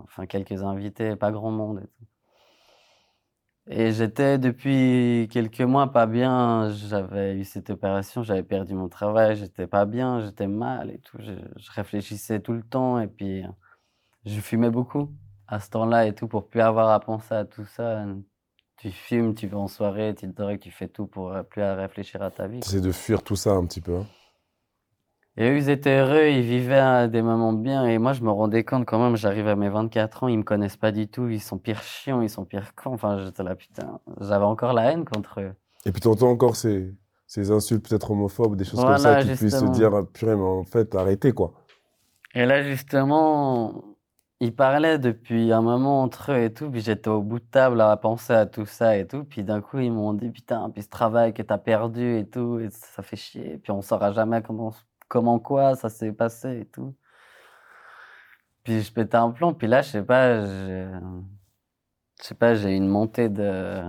enfin, quelques invités, pas grand monde et tout. Et j'étais depuis quelques mois pas bien. J'avais eu cette opération, j'avais perdu mon travail, j'étais pas bien, j'étais mal et tout. Je, réfléchissais tout le temps et puis euh, je fumais beaucoup à ce temps-là et tout pour plus avoir à penser à tout ça. Tu fumes, tu vas en soirée, tu te drogues, tu fais tout pour euh, plus à réfléchir à ta vie. T'essaies de fuir tout ça un petit peu. Et eux, ils étaient heureux, ils vivaient à des moments bien. Et moi, je me rendais compte quand même, j'arrive à mes 24 ans, ils me connaissent pas du tout, ils sont pire chiants, ils sont pire cons. Enfin, j'étais là, putain, j'avais encore la haine contre eux. Et puis t'entends encore ces, ces insultes peut-être homophobes, des choses Voilà, comme ça qui puissent se dire, ah, purée, mais en fait, arrêtez, quoi. Et là, justement, ils parlaient depuis un moment entre eux et tout, puis j'étais au bout de table à penser à tout ça et tout. Puis d'un coup, ils m'ont dit, putain, puis ce travail que t'as perdu et tout, et ça fait chier. Puis on saura jamais comment, comment quoi ça s'est passé et tout. Puis je pétais un plomb, puis là, je sais pas, j'ai- je sais pas, j'ai une montée de.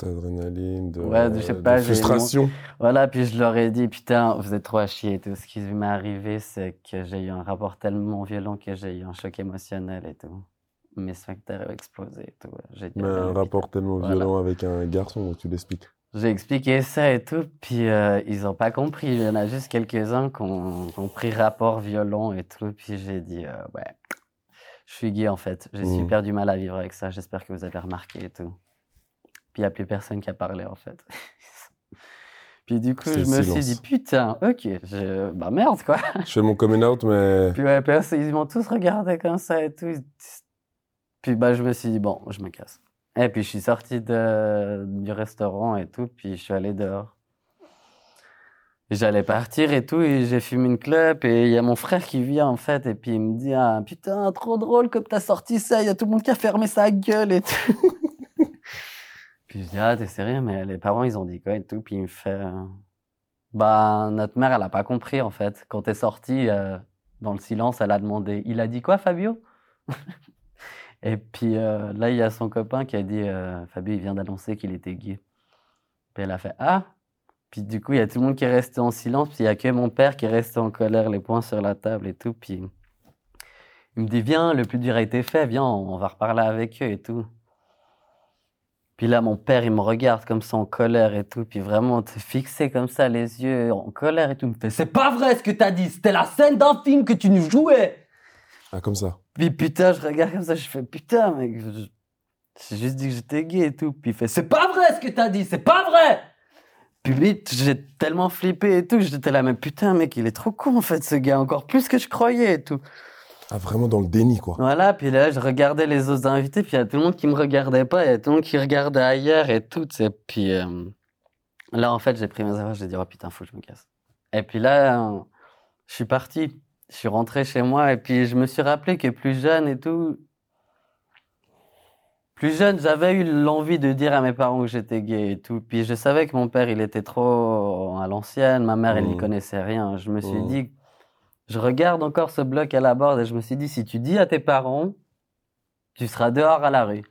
D'adrénaline, de, Ouais, de- de pas, frustration. Voilà, puis je leur ai dit, putain, vous êtes trop à chier et tout. Ce qui m'est arrivé, c'est que j'ai eu un rapport tellement violent que j'ai eu un choc émotionnel et tout. Mes sphincters ont explosé tout. Dit, Mais un rapport tellement Voilà. violent avec un garçon, tu l'expliques. J'ai expliqué ça et tout, puis euh, ils n'ont pas compris. Il y en a juste quelques-uns qui ont, pris rapport violent et tout. Puis j'ai dit, euh, ouais, je suis gay en fait. J'ai Mhm. super du mal à vivre avec ça. J'espère que vous avez remarqué et tout. Puis il n'y a plus personne qui a parlé en fait. puis du coup, je me suis dit, putain, ok, je... bah merde quoi. Je fais mon coming out, mais Puis ouais, personne- ils m'ont tous regardé comme ça et tout. Puis bah, je me suis dit, bon, je me casse. Et puis je suis sorti du restaurant et tout, puis je suis allé dehors. J'allais partir et tout, et j'ai fumé une clope, et il y a mon frère qui vient en fait, et puis il me dit, ah putain, trop drôle comme t'as sorti ça, il y a tout le monde qui a fermé sa gueule et tout. puis je dis, ah t'es sérieux, mais les parents ils ont dit quoi et tout, puis il me fait, euh, bah notre mère elle a pas compris en fait. Quand t'es sorti euh, dans le silence, elle a demandé, il a dit quoi Fabio? Et puis euh, là, il y a son copain qui a dit euh, Fabio, il vient d'annoncer qu'il était gay. Puis elle a fait Ah Puis du coup, il y a tout le monde qui est resté en silence. Puis il y a que mon père qui est resté en colère, les poings sur la table et tout. Puis il me dit Viens, le plus dur a été fait, viens, on va reparler avec eux et tout. Puis là, mon père, il me regarde comme ça en colère et tout. Puis vraiment, t'es fixé comme ça, les yeux en colère et tout. Il me fait C'est pas vrai ce que t'as dit, c'était la scène d'un film que tu nous jouais. Ah, comme ça. Puis putain, je regarde comme ça, je fais putain, mec, j'ai juste dit que j'étais gay et tout. Puis il fait c'est pas vrai ce que t'as dit, c'est pas vrai. Puis vite, j'ai tellement flippé et tout, j'étais là, mais putain, mec, il est trop con en fait, ce gars, encore plus que je croyais et tout. Ah, vraiment dans le déni, quoi. Voilà, puis là, je regardais les autres invités, puis il y a tout le monde qui me regardait pas, il y a tout le monde qui regardait ailleurs et tout, tu sais. Puis euh, là, en fait, j'ai pris mes affaires, j'ai dit, oh putain, faut que je me casse. Et puis là, euh, je suis parti, je suis rentré chez moi, et puis je me suis rappelé que plus jeune et tout, plus jeune, j'avais eu l'envie de dire à mes parents que j'étais gay et tout. Puis je savais que mon père, il était trop à l'ancienne, ma mère, elle n'y Mhm. connaissait rien. Je me suis Mhm. dit, je regarde encore ce bloc à la borde et je me suis dit, si tu dis à tes parents, tu seras dehors à la rue.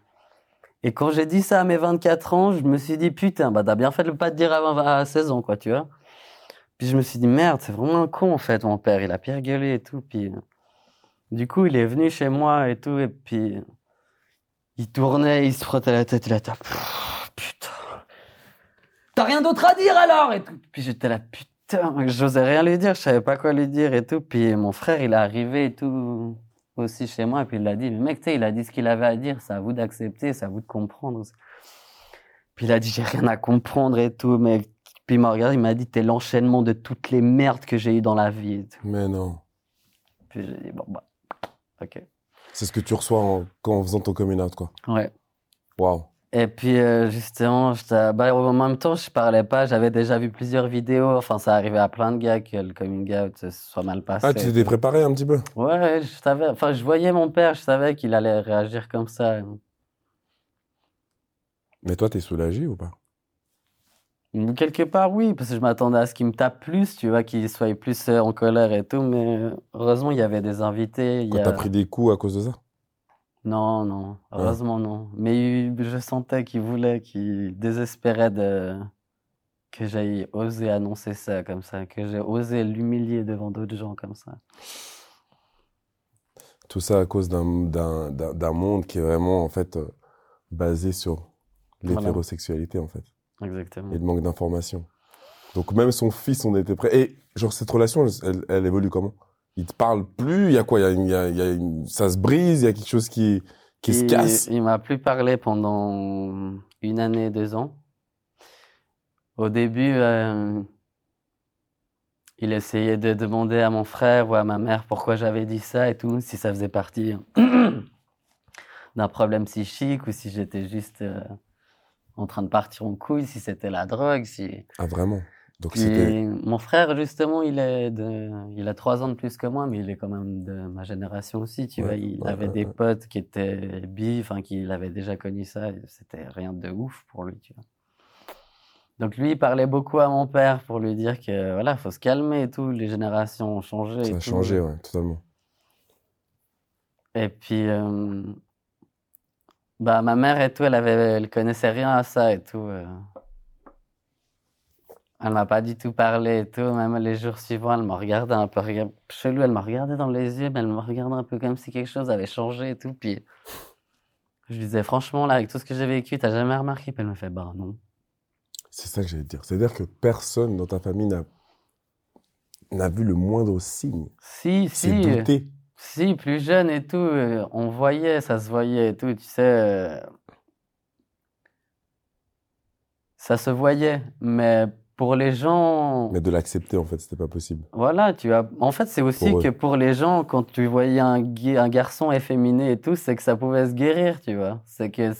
Et quand j'ai dit ça à mes 24 ans, je me suis dit, putain, bah t'as bien fait de pas te dire avant à 16 ans, quoi, tu vois. Je me suis dit, merde, c'est vraiment un con, en fait, mon père. Il a pire gueulé et tout. Puis euh, du coup, il est venu chez moi et tout. Et puis il tournait, il se frottait la tête. Il a là, Pff, putain. T'as rien d'autre à dire alors? Et tout. Puis j'étais là, putain, j'osais rien lui dire, je savais pas quoi lui dire et tout. Puis mon frère, il est arrivé et tout aussi chez moi. Et puis il a dit, le mec, tu sais, il a dit ce qu'il avait à dire. C'est à vous d'accepter, c'est à vous de comprendre. Puis il a dit, j'ai rien à comprendre et tout. Mais puis il m'a regardé, il m'a dit, t'es l'enchaînement de toutes les merdes que j'ai eues dans la vie. et tout. Mais non. Puis j'ai dit, bon, bah, ok. C'est ce que tu reçois en, quand, en faisant ton coming out, quoi. Ouais. Waouh. Et puis, euh, justement, bah, en même temps, je parlais pas. J'avais déjà vu plusieurs vidéos. Enfin, ça arrivait à plein de gars que le coming out se soit mal passé. Ah, tu t'étais préparé un petit peu? Ouais, je savais. Enfin, je voyais mon père, je savais qu'il allait réagir comme ça. Mais toi, t'es soulagé ou pas? Quelque part, oui, parce que je m'attendais à ce qu'il me tape plus, tu vois, qu'il soit plus euh, en colère et tout. Mais euh, heureusement, il y avait des invités. Quand a- t'as pris des coups à cause de ça? Non, non, heureusement non. Mais je sentais qu'il voulait, qu'il désespérait de que j'aille oser annoncer ça comme ça, que j'ai osé l'humilier devant d'autres gens comme ça. Tout ça à cause d'un d'un- d'un- d'un monde qui est vraiment, en fait, euh, basé sur Voilà. l'hétérosexualité, en fait, Exactement. et le manque d'information. Donc, même son fils, on était prêt. Et, genre, cette relation, elle, elle évolue comment? Il te parle plus Il y a quoi? Il y a, une- il y a- il y a une- Ça se brise Il y a quelque chose qui, qui se casse? Il m'a plus parlé pendant une année, deux ans. Au début, euh, il essayait de demander à mon frère ou à ma mère pourquoi j'avais dit ça et tout, si ça faisait partie d'un problème psychique ou si j'étais juste euh, en train de partir en couille, si c'était la drogue, si... Ah, vraiment? Donc, c'était. Puis, mon frère, justement, il est de, il a trois ans de plus que moi, mais il est quand même de ma génération aussi, tu Ouais, vois. Il ouais, avait ouais, des potes qui étaient bi, enfin, qui l'avaient déjà connu ça. C'était rien de ouf pour lui, tu vois. Donc lui, il parlait beaucoup à mon père pour lui dire que voilà, faut se calmer et tout. Les générations ont changé. et Ça a tout. changé, ouais, totalement. Et puis, euh, Bah, ma mère et tout, elle avait, elle connaissait rien à ça et tout. euh. Elle m'a pas du tout parlé et tout. Même les jours suivants, elle me regardait un peu chelou. Elle me regardait dans les yeux, mais elle me regardait un peu comme si quelque chose avait changé et tout. Puis je lui disais, franchement, là, avec tout ce que j'ai vécu, t'as jamais remarqué? Puis elle me fait, bah non. C'est ça que j'allais dire. C'est-à-dire que personne dans ta famille n'a n'a vu le moindre signe. Si, si. douté. Si, plus jeune et tout, euh, on voyait, ça se voyait et tout, tu sais. euh, Ça se voyait, mais pour les gens, Mais de l'accepter, en fait, c'était pas possible. voilà, tu as. En fait, c'est aussi Pour que pour les gens, quand tu voyais un, garçon efféminé et tout, c'est que ça pouvait se guérir, tu vois. C'est que,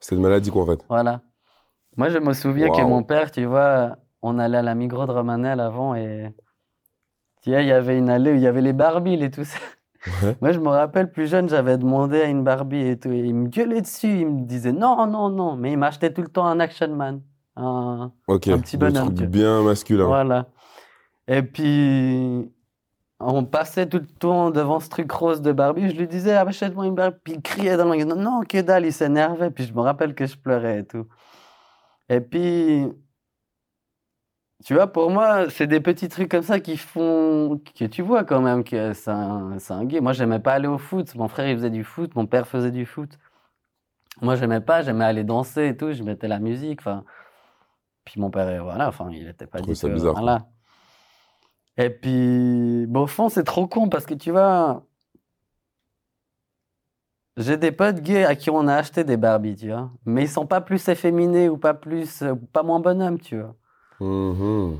C'est une maladie, quoi, en fait. voilà. Moi, je me souviens que mon père, tu vois, on allait à la Migros de Romanel avant et. Tu sais, il y avait une allée où il y avait les Barbies et tout ça. Ouais. Moi, je me rappelle, plus jeune, j'avais demandé à une Barbie et tout. Et il me gueulait dessus. Il me disait non, non, non. Mais il m'achetait tout le temps un Action Man. Un- petit bonhomme, vois. bien masculins. Voilà. Et puis, on passait tout le temps devant ce truc rose de Barbie. Je lui disais, achète-moi une Barbie. Puis il criait dans le non, que dalle, il s'énervait. Puis je me rappelle que je pleurais et tout. Et puis, tu vois, pour moi, c'est des petits trucs comme ça qui font que tu vois quand même que c'est un, un gay. Moi, j'aimais pas aller au foot. Mon frère, il faisait du foot. Mon père faisait du foot. Moi, j'aimais pas. J'aimais aller danser et tout. Je mettais la musique. Enfin, puis mon père, voilà, enfin, il était pas du ça tout. bizarre. Voilà. Et puis, bon, au fond, c'est trop con parce que tu vois, j'ai des potes gays à qui on a acheté des Barbies, tu vois, mais ils sont pas plus efféminés ou pas plus, euh, pas moins bonhommes, tu vois. Mhm.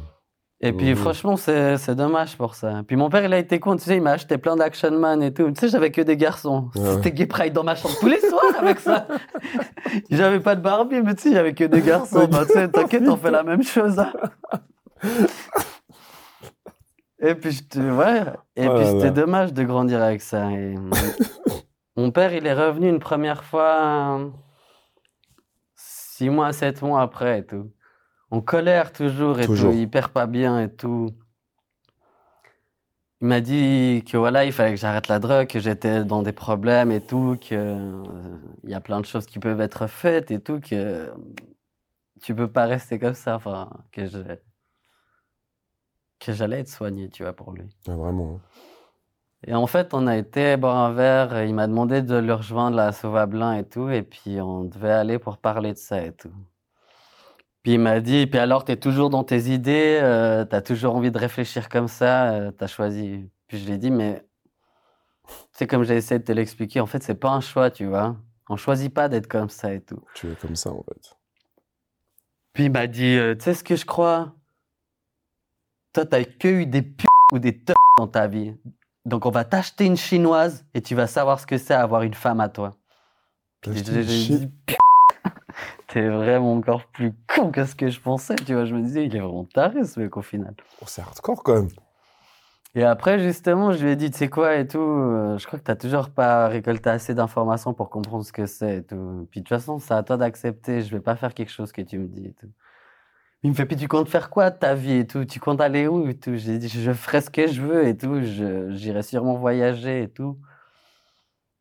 Et puis, Mhm. franchement, c'est dommage pour ça. Puis mon père, il a été con, tu sais, il m'a acheté plein d'Action Man et tout. Tu sais, j'avais que des garçons. Ouais. C'était Gay Pride dans ma chambre tous les soirs avec ça. J'avais pas de Barbie, mais tu sais, j'avais que des garçons. Bah, tu sais, t'inquiète, on fait la même chose. hein. Et puis, je te- ouais. Et puis, c'était dommage de grandir avec ça. Et mon- mon père, il est revenu une première fois euh, six mois, sept mois après et tout. En colère toujours et Toujours. tout. Il perd pas bien et tout. Il m'a dit que voilà, il fallait que j'arrête la drogue, que j'étais dans des problèmes et tout, que euh, il y a plein de choses qui peuvent être faites et tout, que tu peux pas rester comme ça, enfin, que je que j'allais être soigné, tu vois, pour lui. Ah, vraiment. hein. Et en fait, on a été boire un verre, et il m'a demandé de le rejoindre à Sauvablin et tout, et puis on devait aller pour parler de ça et tout. Puis il m'a dit, puis alors, t'es toujours dans tes idées, euh, t'as toujours envie de réfléchir comme ça, euh, t'as choisi. Puis je lui ai dit, mais c'est comme j'ai essayé de te l'expliquer, en fait, c'est pas un choix, tu vois. On choisit pas d'être comme ça et tout. Tu es comme ça, en fait. Puis il m'a dit, euh, tu sais ce que je crois? Toi, t'as que eu des p ou des teufs dans ta vie. Donc on va t'acheter une chinoise et tu vas savoir ce que c'est avoir une femme à toi. Puis j'ai dit, T'es vraiment encore plus con que ce que je pensais, tu vois. Je me disais, il est vraiment taré ce mec au final. Oh, c'est hardcore, quand même. Et après, justement, je lui ai dit, tu sais quoi et tout, euh, je crois que t'as toujours pas récolté assez d'informations pour comprendre ce que c'est et tout. Puis de toute façon, c'est à toi d'accepter, je vais pas faire quelque chose que tu me dis et tout. Il me fait, puis tu comptes faire quoi de ta vie et tout? Tu comptes aller où et tout? J'ai dit, je ferai ce que je veux et tout, j'irai sûrement voyager et tout.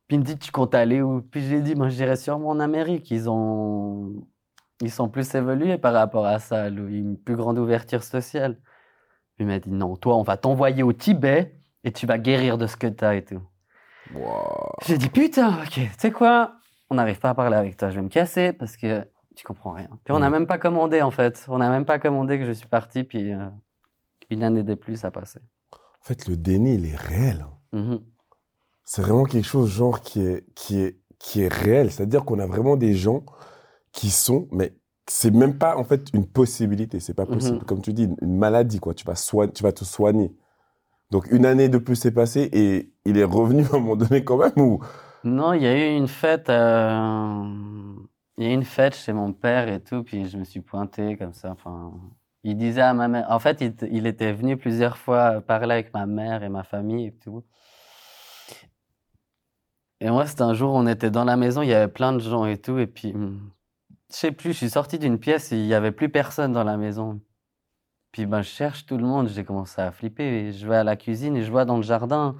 Puis il me dit, tu comptes aller où? Puis j'ai dit, moi, j'irai sûrement en Amérique. Ils ont, ils sont plus évolués par rapport à ça, Lou. une plus grande ouverture sociale. Il m'a dit, non, toi, on va t'envoyer au Tibet et tu vas guérir de ce que t'as et tout. J'ai dit, putain, ok, tu sais quoi? On n'arrive pas à parler avec toi, je vais me casser parce que tu comprends rien. Puis on n'a Mhm. même pas commandé, en fait. On n'a même pas commandé que je suis parti, puis euh, une année de plus a passé. En fait, le déni, il est réel. hein. C'est vraiment quelque chose, genre, qui est, qui est, qui est réel. C'est-à-dire qu'on a vraiment des gens qui sont, mais c'est même pas, en fait, une possibilité. C'est pas possible. Mhm. Comme tu dis, une, une maladie, quoi. Tu vas, soigner, tu vas te soigner. Donc, une année de plus s'est passée et il est revenu à un moment donné quand même ou... Non, il y a eu une fête. euh, Il y a eu une fête chez mon père et tout, puis je me suis pointé comme ça. Enfin, il disait à ma mère. En fait, il, il était venu plusieurs fois parler avec ma mère et ma famille et tout. Et moi, c'était un jour, on était dans la maison, il y avait plein de gens et tout, et puis hum, je sais plus, je suis sorti d'une pièce il y avait plus personne dans la maison. Puis ben, je cherche tout le monde, j'ai commencé à flipper. Et je vais à la cuisine et je vois dans le jardin,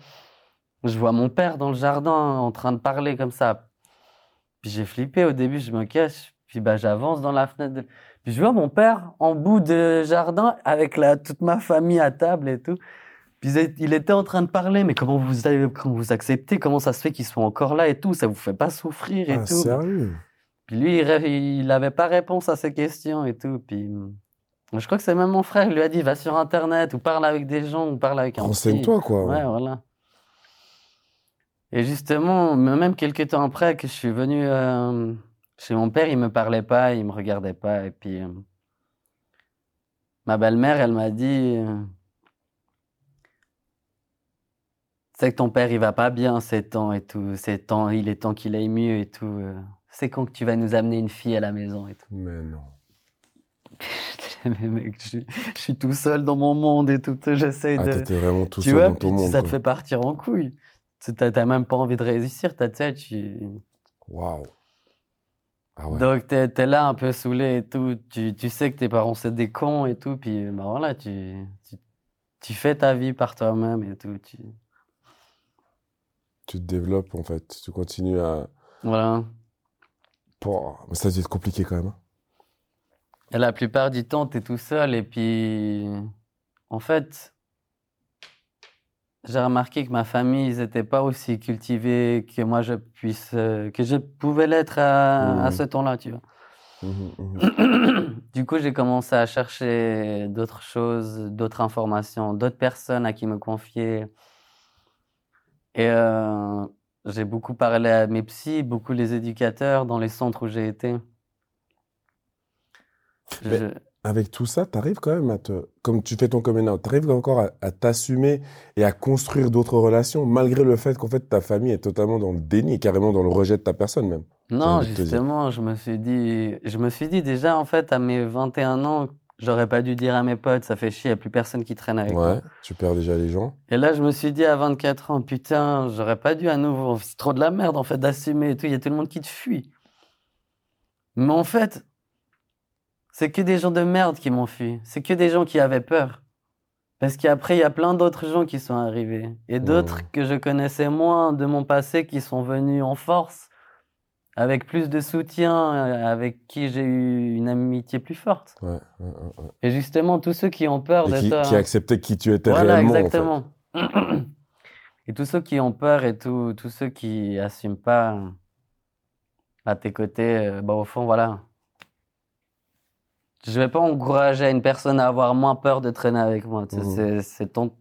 je vois mon père dans le jardin en train de parler comme ça. Puis j'ai flippé au début, je me cache. Puis bah, j'avance dans la fenêtre. Puis je vois mon père en bout de jardin avec la, toute ma famille à table et tout. Puis il était en train de parler, mais comment vous, acceptez Comment ça se fait qu'ils soient encore là et tout Ça vous fait pas souffrir et Ah, tout sérieux? Puis lui, il ré- il avait pas réponse à ces questions et tout. Puis je crois que c'est même mon frère qui lui a dit va sur Internet ou parle avec des gens ou parle avec un. Renseigne-toi, quoi. Ouais, voilà. Et justement, même quelques temps après que je suis venu euh, chez mon père, il me parlait pas, il me regardait pas. Et puis, euh, ma belle-mère, elle m'a dit euh, C'est que ton père, il va pas bien ces temps et tout. Ces temps, il est temps qu'il aille mieux et tout. euh. C'est quand que tu vas nous amener une fille à la maison et tout. Mais non. Mais mec, je, suis- je suis tout seul dans mon monde et tout. J'essaie Ah, de. t'étais vraiment tout tu seul vois, dans ton monde. ça te fait partir en couille. Tu t'as t'as même pas envie de réussir, ta tête. Tu... Waouh. Ah ouais. Donc, t'es es là un peu saoulé et tout. Tu, tu sais que tes parents, c'est des cons et tout. Puis, bah voilà, tu, tu, tu fais ta vie par toi-même et tout. Tu... Tu te développes, en fait. Tu continues à. Voilà. Pouah, Mais ça dû être compliqué quand même. hein. Et la plupart du temps, tu es tout seul. Et puis, en fait, j'ai remarqué que ma famille, ils n'étaient pas aussi cultivés que moi, je puisse, euh, que je pouvais l'être à, à Mhm. ce temps-là, tu vois. Mhm, mhm. Du coup, j'ai commencé à chercher d'autres choses, d'autres informations, d'autres personnes à qui me confier. Et euh, j'ai beaucoup parlé à mes psys, beaucoup les éducateurs dans les centres où j'ai été. Je- Avec tout ça, tu arrives quand même à te. Comme tu fais ton coming out, tu arrives encore à, à t'assumer et à construire d'autres relations, malgré le fait qu'en fait ta famille est totalement dans le déni, carrément dans le rejet de ta personne même. Non, justement, je me suis dit, je me suis dit déjà, en fait, à mes 21 ans, j'aurais pas dû dire à mes potes, ça fait chier, il n'y a plus personne qui traîne avec moi. Ouais, tu perds déjà les gens. Et là, je me suis dit à 24 ans, putain, j'aurais pas dû à nouveau, c'est trop de la merde, en fait, d'assumer et tout, il y a tout le monde qui te fuit. Mais en fait, c'est que des gens de merde qui m'ont fui, c'est que des gens qui avaient peur. Parce qu'après, il y a plein d'autres gens qui sont arrivés. Et d'autres que je connaissais moins de mon passé qui sont venus en force, avec plus de soutien, euh, avec qui j'ai eu une amitié plus forte. Ouais, ouais, ouais, ouais. Et justement, tous ceux qui ont peur Et de qui, toi. qui acceptaient qui tu étais Voilà, réellement. en fait. exactement. Et tous ceux qui ont peur et tous ceux qui assument pas à tes côtés, euh, bah, au fond, voilà. Je vais pas encourager une personne à avoir moins peur de traîner avec moi. Mhm. C'est, c'est ton,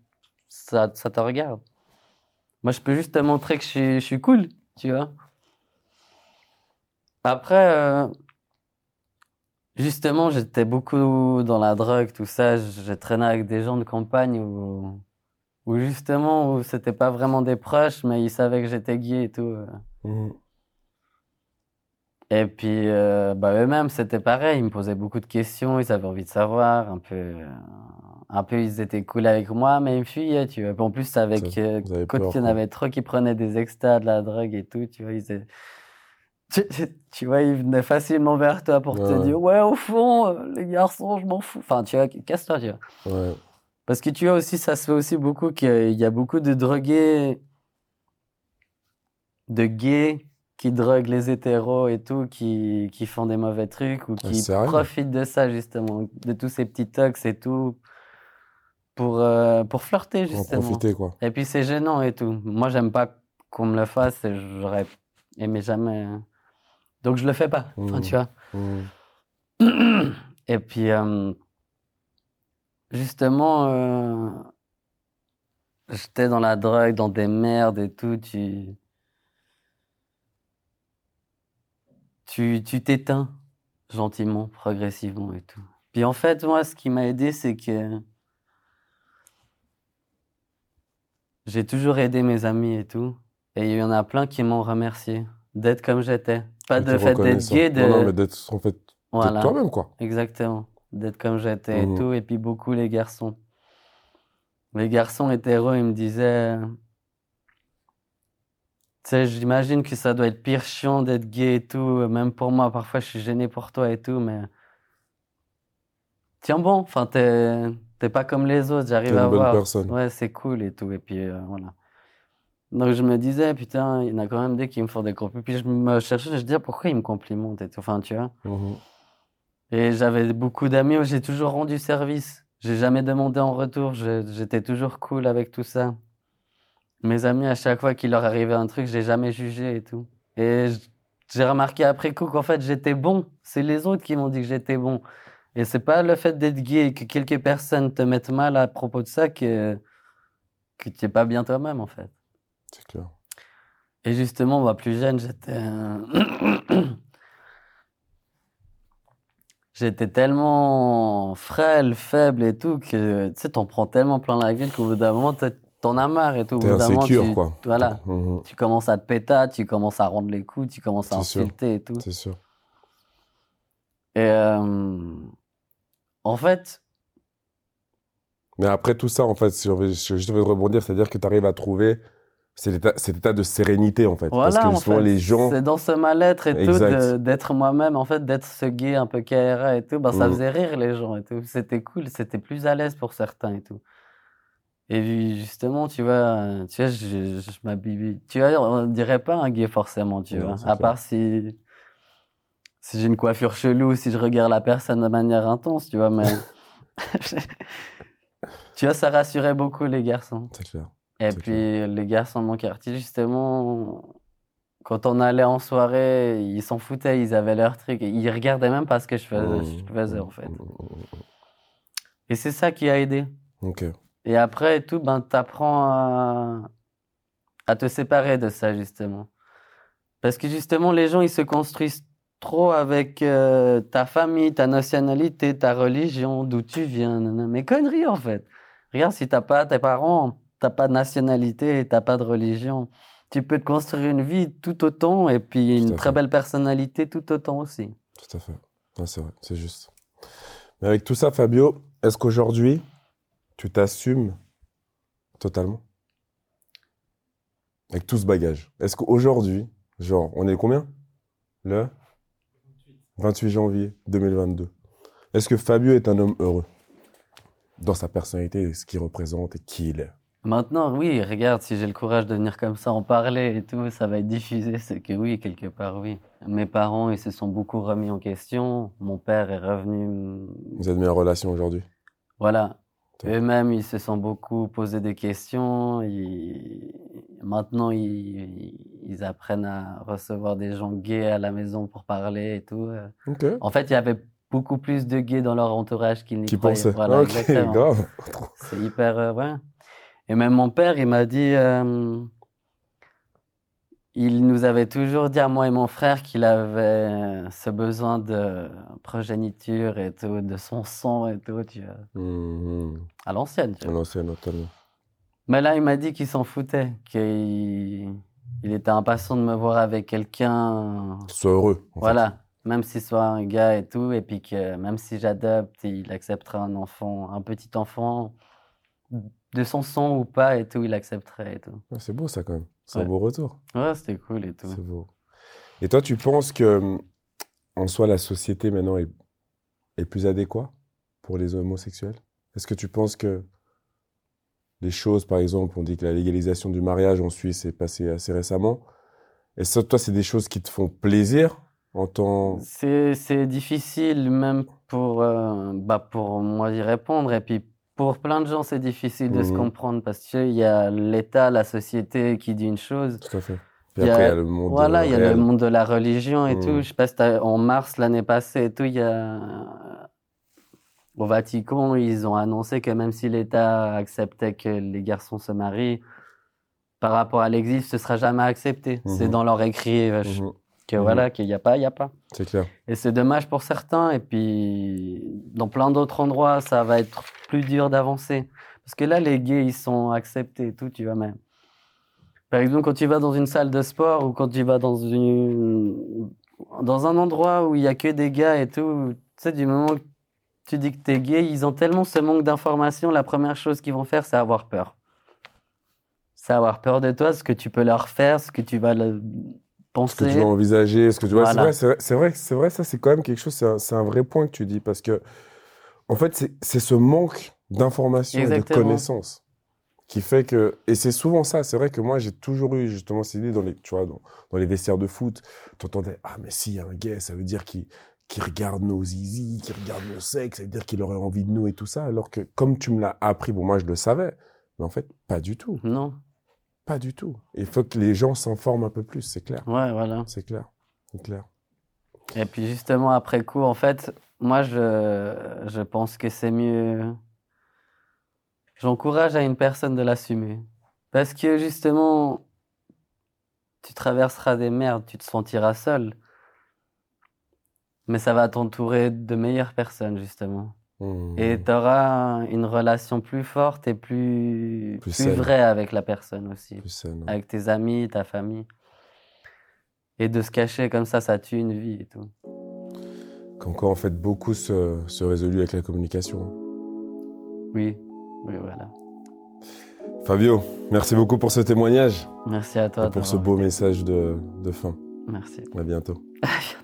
ça, ça te regarde. Moi, je peux juste te montrer que je suis, je suis cool, tu vois. Après, euh, justement, j'étais beaucoup dans la drogue, tout ça. J'ai traîné avec des gens de campagne où, où justement, où c'était pas vraiment des proches, mais ils savaient que j'étais gay et tout. Mhm. Et puis, euh, bah, eux-mêmes, c'était pareil. Ils me posaient beaucoup de questions. Ils avaient envie de savoir. Un peu, euh, un peu, ils étaient cool avec moi, mais ils me fuyaient, tu vois. En plus, avec, euh, quand il y en avait trop qui prenaient des extas, de la drogue et tout, tu vois, ils étaient- tu, vois, ils venaient facilement vers toi pour te dire, ouais, au fond, euh, les garçons, je m'en fous. Enfin, tu vois, casse-toi, tu vois. Ouais. Parce que tu vois aussi, ça se fait aussi beaucoup qu'il y a beaucoup de drogués, de gays qui droguent les hétéros et tout, qui, qui font des mauvais trucs ou Ah, qui profitent de ça, justement, de tous ces petits tox et tout, pour, euh, pour flirter, Pour justement. profiter, quoi. Et puis c'est gênant et tout. Moi, j'aime pas qu'on me le fasse et j'aurais aimé jamais. Donc je le fais pas, enfin, tu vois. Mhm. Et puis, euh, justement, euh, j'étais dans la drogue, dans des merdes et tout. Tu, tu, tu t'éteins gentiment, progressivement et tout. Puis en fait, moi, ce qui m'a aidé, c'est que j'ai toujours aidé mes amis et tout. Et il y en a plein qui m'ont remercié d'être comme j'étais. Pas de fait d'être gay, de... Non, non, mais d'être en fait Voilà. toi-même, quoi. Exactement. D'être comme j'étais et tout. Et puis beaucoup les garçons. Les garçons hétéros, ils me disaient. Tu sais, j'imagine que ça doit être pire chiant d'être gay et tout. Même pour moi, parfois, je suis gêné pour toi et tout, mais. Tiens bon, enfin, t'es pas comme les autres, j'arrive une à bonne voir. personne. Ouais, c'est cool et tout. Et puis, euh, voilà. Donc je me disais, putain, il y en a quand même des qui me font des compliments. Puis je me cherchais, je me disais, pourquoi ils me complimentent et tout. Enfin, tu vois. Mhm. Et j'avais beaucoup d'amis où j'ai toujours rendu service. J'ai jamais demandé en retour. J'étais toujours cool avec tout ça. Mes amis, à chaque fois qu'il leur arrivait un truc, j'ai jamais jugé et tout. Et j'ai remarqué après coup qu'en fait, j'étais bon. C'est les autres qui m'ont dit que j'étais bon. Et c'est pas le fait d'être gay et que quelques personnes te mettent mal à propos de ça que, que tu es pas bien toi-même, en fait. C'est clair. Et justement, moi, plus jeune, j'étais. J'étais tellement frêle, faible et tout que tu sais, t'en prends tellement plein la gueule qu'au bout d'un moment, t'en as marre et tout. Au bout d'un moment, insécure, tu- quoi. Voilà. Mhm. Tu commences à te péter, tu commences à rendre les coups, tu commences à insulter et tout. C'est sûr. Et euh, en fait, Mais après tout ça, en fait, si je je veux rebondir, c'est-à-dire que tu arrives à trouver cet état, de sérénité, en fait. voilà, Parce que en souvent, fait, les gens. c'est dans ce mal-être et tout, Exact. d'être moi-même, en fait, d'être ce gay un peu KRA et tout, ben, ça Mhm. faisait rire les gens et tout. C'était cool, c'était plus à l'aise pour certains et tout. Et puis, justement, tu vois, tu vois, je, je m'habille, tu vois, on dirait pas un gay forcément, tu Non, vois. À clair. part si, si j'ai une coiffure chelou, si je regarde la personne de manière intense, tu vois, mais. tu vois, ça rassurait beaucoup les garçons. C'est clair. Et puis les garçons de mon quartier, justement, quand on allait en soirée, ils s'en foutaient, ils avaient leur truc. Ils regardaient même pas ce que je faisais, je faisais en fait. Mhm. Et c'est ça qui a aidé. Et après tout, ben, t'apprends à, à te séparer de ça, justement. Parce que justement, les gens, ils se construisent trop avec euh, ta famille, ta nationalité, ta religion, d'où tu viens. nanana. Mais conneries, en fait. Regarde, si t'as pas tes parents, t'as pas de nationalité, t'as pas de religion, tu peux te construire une vie tout autant et puis une très belle personnalité tout autant aussi. Tout à fait. Ouais, c'est vrai, c'est juste. Mais avec tout ça, Fabio, est-ce qu'aujourd'hui, tu t'assumes totalement? Avec tout ce bagage. Est-ce qu'aujourd'hui, genre, on est combien? Le 28 janvier 2022. Est-ce que Fabio est un homme heureux? Dans sa personnalité, ce qu'il représente et qui il est Maintenant, oui, regarde, si j'ai le courage de venir comme ça en parler et tout, ça va être diffusé, c'est que oui, quelque part, oui. Mes parents, ils se sont beaucoup remis en question. Mon père est revenu, Vous êtes mis en relation aujourd'hui? Voilà. Eux-mêmes, ils se sont beaucoup posé des questions. Ils- Maintenant, ils... ils apprennent à recevoir des gens gays à la maison pour parler et tout. Ok. En fait, il y avait beaucoup plus de gays dans leur entourage qu'ils n'y Qui croyaient. Voilà, grave. C'est hyper, euh, ouais. Et même mon père, il m'a dit, euh, il nous avait toujours dit à moi et mon frère qu'il avait ce besoin de progéniture et tout, de son sang et tout, tu vois, Mhm. à l'ancienne, tu À vois. l'ancienne, totalement. Mais là, il m'a dit qu'il s'en foutait, qu'il il était impatient de me voir avec quelqu'un, Sois heureux. en fait. voilà, même s'il soit un gars et tout, et puis que même si j'adopte, il acceptera un enfant, un petit enfant, de son sang ou pas et tout, il accepterait et tout. Ouais, c'est beau ça quand même. C'est un beau retour. Ouais, c'était cool et tout. C'est beau. Et toi, tu penses que, en soi, la société maintenant est, est plus adéquate pour les homosexuels? Est-ce que tu penses que les choses, par exemple, on dit que la légalisation du mariage en Suisse est passée assez récemment? Est-ce que toi, c'est des choses qui te font plaisir en tant... C'est, c'est difficile même pour, euh, bah pour moi d'y répondre. Et puis pour plein de gens, c'est difficile de se Mhm. comprendre parce qu'il y a l'État, la société qui dit une chose. Tout à fait. Puis Il y après, il y a- a le monde Voilà, il y a le monde de la religion et Mhm. tout. Je sais pas si en mars l'année passée et tout, il y a au Vatican, ils ont annoncé que même si l'État acceptait que les garçons se marient, par rapport à l'exil, ce sera jamais accepté. C'est Mhm. dans leur écrit je- Mhm. Que Mhm. voilà, qu'il n'y a pas, il n'y a pas. C'est clair. Et c'est dommage pour certains. Et puis, dans plein d'autres endroits, ça va être plus dur d'avancer. Parce que là, les gays, ils sont acceptés et tout, tu vois, mais... Par exemple, quand tu vas dans une salle de sport ou quand tu vas dans une... dans un endroit où il y a que des gars et tout, tu sais, du moment que tu dis que t'es gay, ils ont tellement ce manque d'informations, la première chose qu'ils vont faire, c'est avoir peur. C'est avoir peur de toi, ce que tu peux leur faire, ce que tu vas le- Ce que penser. tu vas envisager, ce que tu vois. C'est Voilà. vrai, c'est vrai, c'est vrai, c'est vrai, ça, c'est quand même quelque chose, c'est un, c'est un vrai point que tu dis parce que, en fait, c'est c'est ce manque d'information et de connaissances qui fait que et c'est souvent ça c'est vrai que moi j'ai toujours eu justement cette idée dans les tu vois dans, dans les vestiaires de foot t'entendais ah mais si y a un gay ça veut dire qu'il qu'il regarde nos zizi qu'il regarde nos sexe ça veut dire qu'il aurait envie de nous et tout ça alors que comme tu me l'as appris bon moi je le savais mais en fait pas du tout Non. Pas du tout il faut que les gens s'informent un peu plus c'est clair Ouais, voilà. c'est clair c'est clair Et puis justement, après coup, en fait, moi, je, je pense que c'est mieux. J'encourage à une personne de l'assumer. Parce que justement, tu traverseras des merdes, tu te sentiras seul. Mais ça va t'entourer de meilleures personnes, justement. Hmm. Et tu auras une relation plus forte et plus, Plus vraie avec la personne aussi. plus saine. Avec tes amis, ta famille. Et de se cacher comme ça, ça tue une vie et tout. Comme quoi, en fait, beaucoup se, se résolue avec la communication. Oui, oui, voilà. Fabio, merci beaucoup pour ce témoignage Merci à toi. et pour ce beau message de, de fin. Merci. À bientôt.